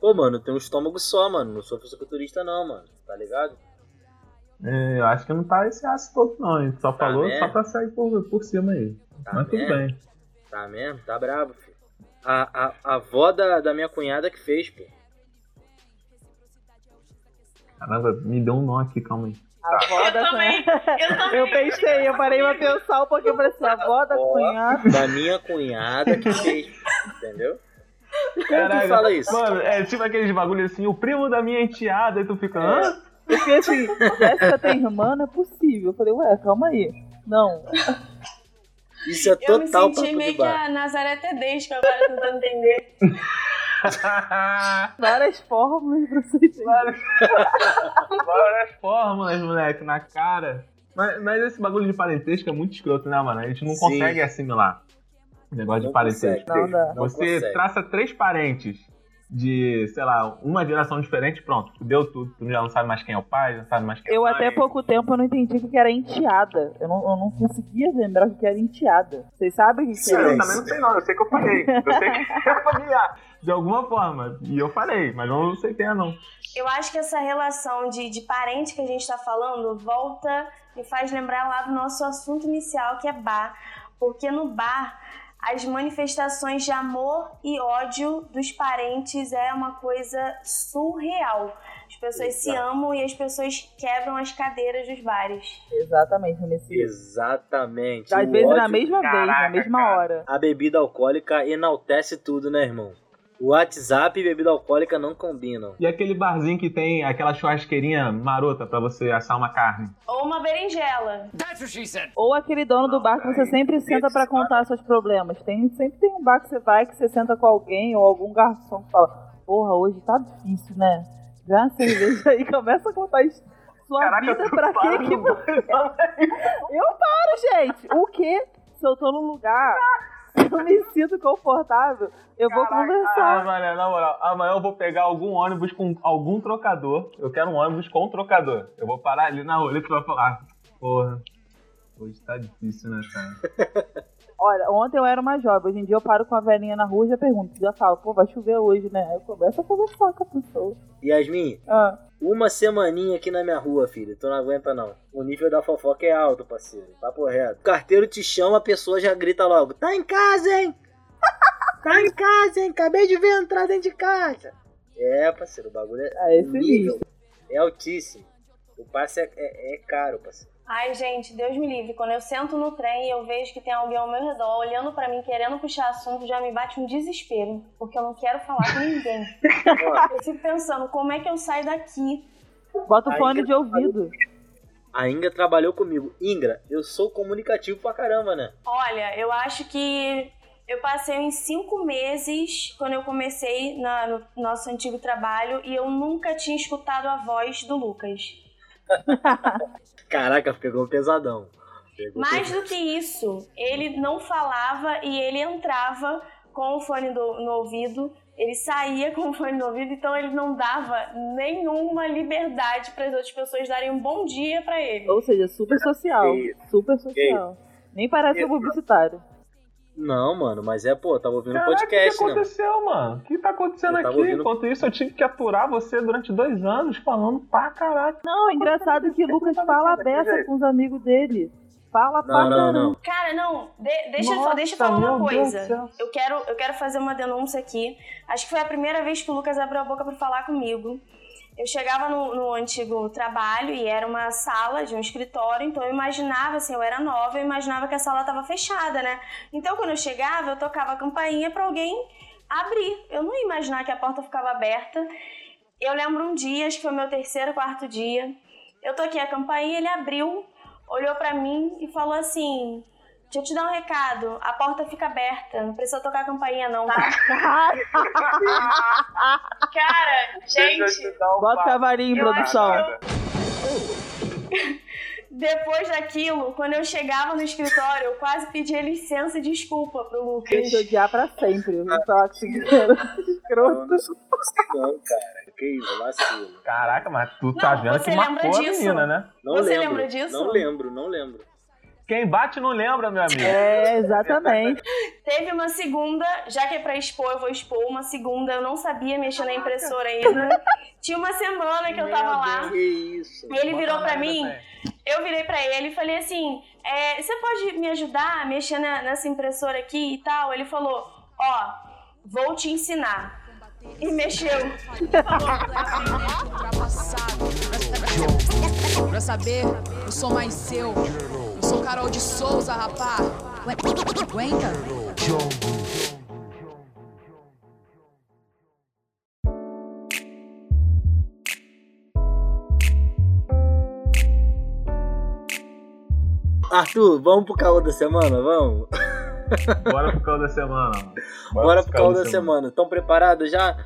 Pô, mano, eu tenho um estômago só, mano. Não sou fisiculturista não, mano. Tá ligado? É, eu acho que não tá esse aço todo, não. A gente só Tá falou mesmo? só pra sair por, por cima aí. Tá Mas tudo mesmo? bem. Tá mesmo? Tá bravo, filho. A, a, a avó da, da minha cunhada que fez, pô. Caramba, me deu um nó aqui, calma aí. A avó da cunhada. Eu pensei, eu parei pra pensar um pouquinho pra assim, a avó da cunhada. Da minha cunhada que fez, entendeu? Como Caraca, que fala isso? Mano, é tipo aqueles bagulho assim, o primo da minha enteada, e tu fica, hã? Porque assim, Jéssica tem irmã, não é possível. Eu falei, ué, calma aí. Não. Isso é Eu me total senti papo meio de que bar. a Nazaré Tedesco agora tentando entender. Várias formas pra você entender. Várias fórmulas, moleque, na cara. Mas, mas esse bagulho de parentesco é muito escroto, né, mano? A gente não Sim. consegue assimilar o negócio de Não parentesco. consegue. Não dá. Não Você consegue. traça três parentes de, sei lá, uma geração diferente, pronto, deu tudo. Tu já não sabe mais quem é o pai, não sabe mais quem é Eu a mãe. até pouco tempo eu não entendi o que era enteada. Eu não, eu não conseguia lembrar o que era enteada. Vocês sabem o que, que é? eu também não sei não, eu sei que eu falei. Eu sei que é familiar, de alguma forma. E eu falei, mas eu não sei quem é não. Eu acho que essa relação de, de parente que a gente tá falando volta e faz lembrar lá do nosso assunto inicial, que é bar. Porque no bar, as manifestações de amor e ódio dos parentes é uma coisa surreal. As pessoas se Exato. amam e as pessoas quebram as cadeiras dos bares. Exatamente, nesse. Exatamente. Às vezes na ódio- mesma vez, na Caraca, mesma cara. hora. A bebida alcoólica enaltece tudo, né, irmão? O WhatsApp e bebida alcoólica não combinam. E aquele barzinho que tem aquela churrasqueirinha marota pra você assar uma carne. Ou uma berinjela. Ou aquele dono do bar que você sempre senta pra contar seus problemas. Tem, sempre tem um bar que você vai que você senta com alguém ou algum garçom que fala: Porra, hoje tá difícil, né? Já uma cerveja aí começa a contar isso. Sua Caraca, vida pra para quê que você. Eu paro, gente! O quê? Se eu tô num lugar eu me sinto confortável, eu vou Ah, conversar. mané, na moral, amanhã eu vou pegar algum ônibus com algum trocador. Eu quero um ônibus com trocador. Eu vou parar ali na roleta e vai falar, porra, hoje tá difícil, né, cara? Olha, ontem eu era uma jovem, hoje em dia eu paro com a velhinha na rua e já pergunto, já falo, pô, vai chover hoje, né? Aí eu começo a conversar com a pessoa. Yasmin, Ah. uma semaninha aqui na minha rua, filho. Tu não aguenta, não. O nível da fofoca é alto, parceiro. Papo reto. O carteiro te chama, a pessoa já grita logo: Tá em casa, hein? Tá em casa, hein? Acabei de ver entrar dentro de casa. É, parceiro, o bagulho é. O nível é altíssimo. O passe é, é- é caro, parceiro. Ai, gente, Deus me livre. Quando eu sento no trem e eu vejo que tem alguém ao meu redor olhando pra mim, querendo puxar assunto, já me bate um desespero. Porque eu não quero falar com ninguém. eu fico pensando, como é que eu saio daqui? Bota o fone de ouvido. A Ingra trabalhou comigo. Ingra, eu sou comunicativo pra caramba, né? Olha, eu acho que eu passei uns cinco meses quando eu comecei na- no nosso antigo trabalho e eu nunca tinha escutado a voz do Lucas. Caraca, pegou pesadão. Pegou Mais pesado. do que isso, ele não falava e ele entrava com o fone do- no ouvido, ele saía com o fone no ouvido, então ele não dava nenhuma liberdade para as outras pessoas darem um bom dia para ele. Ou seja, super social. Super social. Nem parece um publicitário. Não, mano, mas é, pô, tava ouvindo Caraca, podcast, o que né? aconteceu, mano? O que tá acontecendo Eu aqui? ouvindo- Enquanto isso, eu tive que aturar você durante dois anos falando pra caraca. Não, é engraçado que o Lucas fala a beça com os amigos dele. Fala pra Não, não, caramba. não. Cara, não, de- deixa, eu Nossa, fa- deixa eu falar uma coisa. Eu quero, eu quero fazer uma denúncia aqui. Acho que foi a primeira vez que o Lucas abriu a boca pra falar comigo. Eu chegava no, no antigo trabalho e era uma sala de um escritório, então eu imaginava, assim, eu era nova, eu imaginava que a sala estava fechada, né? Então quando eu chegava, eu tocava a campainha pra alguém abrir. Eu não ia imaginar que a porta ficava aberta. Eu lembro um dia, acho que foi meu terceiro, quarto dia, eu toquei a campainha, ele abriu, olhou pra mim e falou assim: Deixa eu te dar um recado, a porta fica aberta, não precisa tocar a campainha, não, tá? Cara, gente. Bota o cavalinho, eu produção. Depois daquilo, quando eu chegava no escritório, eu quase pedia licença e desculpa pro Eu Lucas. te odiar pra sempre. Eu que era escroto. Não, cara. Que isso, vacilo. Caraca, mas tu tá Não, vendo você que lembra marcou a disso? menina, né? Não Você lembro. lembra disso? Não lembro, não lembro. Quem bate não lembra, meu amigo. É, exatamente. Teve uma segunda, já que é pra expor, eu vou expor. Uma segunda, eu não sabia mexer na impressora ainda. Tinha uma semana que eu tava lá. Que isso. E ele virou Bota pra lá, mim, eu virei pra ele e falei assim: é, você pode me ajudar a mexer na- nessa impressora aqui e tal? Ele falou: ó, vou te ensinar. E mexeu. Pra saber, eu sou mais seu. Eu sou Carol de Souza, rapá. Aguenta? Arthur, vamos pro caô da semana? Vamos? Bora pro caldo da semana. mano. Bora pro caô da semana. Tão preparados já?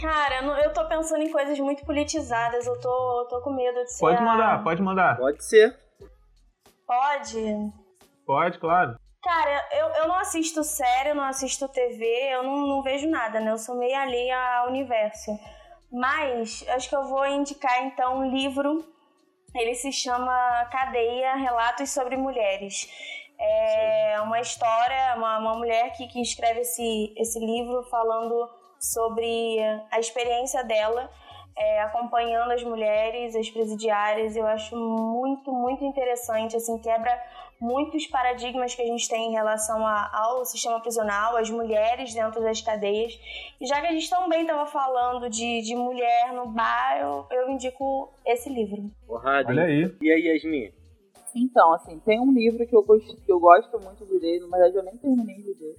Cara, eu tô pensando em coisas muito politizadas. Eu tô, tô com medo de ser. Pode a- mandar, pode mandar. Pode ser. Pode? Pode, claro. Cara, eu, eu não assisto série, eu não assisto TV, eu não, não vejo nada, né? Eu sou meio alheia ao universo. Mas acho que eu vou indicar então um livro. Ele se chama Cadeia Relatos sobre Mulheres. É uma história, uma, uma mulher que, que escreve esse, esse livro falando sobre a experiência dela, é, acompanhando as mulheres, as presidiárias. Eu acho muito, muito interessante, assim, quebra muitos paradigmas que a gente tem em relação a- ao sistema prisional, as mulheres dentro das cadeias. E já que a gente também estava falando de, de mulher no bar, eu, eu indico esse livro. Porrada, Olha aí. E aí, Yasmin? Então, assim, tem um livro que eu, gosto, que eu gosto muito de ler, na verdade eu nem terminei de ler.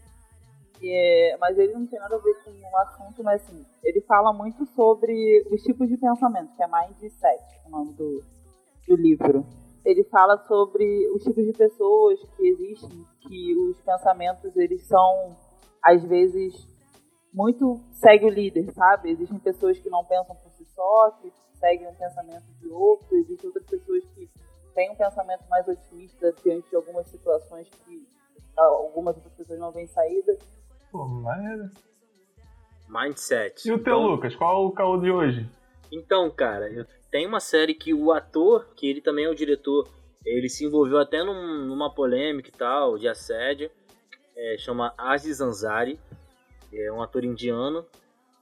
É- mas ele não tem nada a ver com o assunto, mas assim, ele fala muito sobre os tipos de pensamento, que é Mindset, o nome do, do livro. Ele fala sobre os tipos de pessoas que existem, que os pensamentos, eles são, às vezes, muito segue o líder, sabe? Existem pessoas que não pensam por si só, que seguem um pensamento de outro, existem outras pessoas que têm um pensamento mais otimista diante de algumas situações que algumas outras pessoas não veem saída. Pô, mas... Mindset. E o teu, Então- Lucas? Qual o caô de hoje? Então, cara, tem uma série que o ator, que ele também é o diretor, ele se envolveu até num- numa polêmica e tal, de assédio, é, chama Aziz Ansari, é um ator indiano,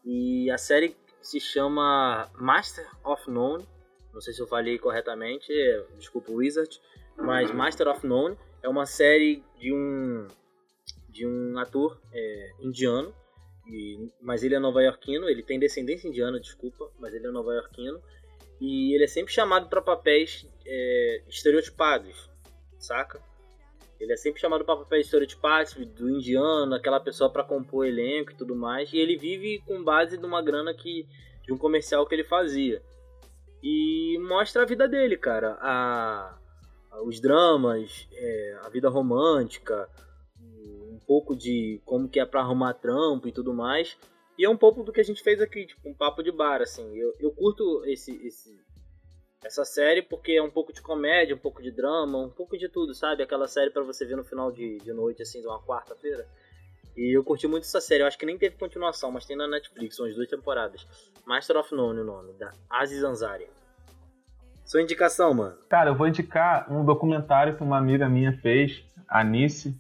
e a série se chama Master of None, não sei se eu falei corretamente, é, desculpa o Wizard, mas Master of None é uma série de um de um ator é, indiano, e- mas ele é nova-iorquino, ele tem descendência indiana, desculpa, mas ele é nova-iorquino, e ele é sempre chamado para papéis é, estereotipados, saca? Ele é sempre chamado para papéis estereotipados do indiano, aquela pessoa para compor elenco e tudo mais, e ele vive com base de uma grana que de um comercial que ele fazia. E mostra a vida dele, cara, a, a- os dramas, é, a vida romântica, pouco de como que é pra arrumar trampo e tudo mais. E é um pouco do que a gente fez aqui, tipo, um papo de bar, assim. Eu, eu curto esse, esse, essa série porque é um pouco de comédia, um pouco de drama, um pouco de tudo, sabe? Aquela série pra você ver no final de, de noite, assim, de uma quarta-feira. E eu curti muito essa série. Eu acho que nem teve continuação, mas tem na Netflix, são as duas temporadas. Master of None, o nome, da Aziz Ansari. Sua indicação, mano. Cara, eu vou indicar um documentário que uma amiga minha fez, a Nice.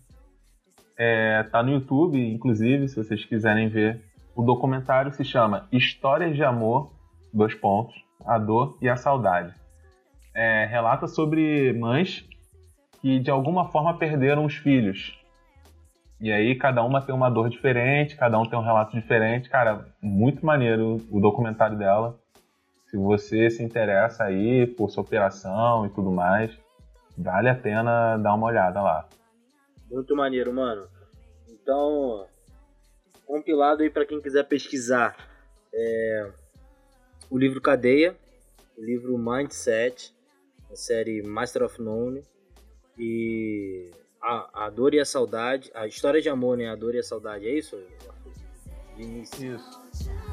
É, tá no YouTube, inclusive, se vocês quiserem ver. O documentário se chama Histórias de Amor, dois pontos, a dor e a saudade. É, relata sobre mães que de alguma forma perderam os filhos. E aí cada uma tem uma dor diferente, cada um tem um relato diferente. Cara, muito maneiro o documentário dela. Se você se interessa aí por sua operação e tudo mais, vale a pena dar uma olhada lá. Muito maneiro, mano. Então, compilado aí pra quem quiser pesquisar é, o livro Cadeia, o livro Mindset, a série Master of None e a, a Dor e a Saudade, a história de amor, né? A Dor e a Saudade, é isso? Início. Isso.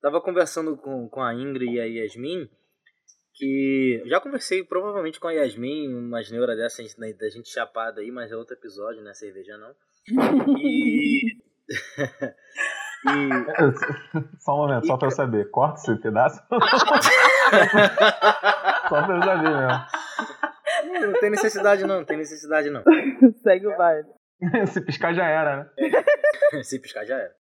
Tava conversando com, com a Ingrid e a Yasmin, que já conversei provavelmente com a Yasmin, umas neuras dessas né, da gente chapada aí, mas é outro episódio, né? Cerveja não. E. e Só um momento, só pra eu saber. Corta esse pedaço? só pra eu saber mesmo. Não tem necessidade não, não tem necessidade não. Segue o baile. Se piscar já era, né? Se piscar já era.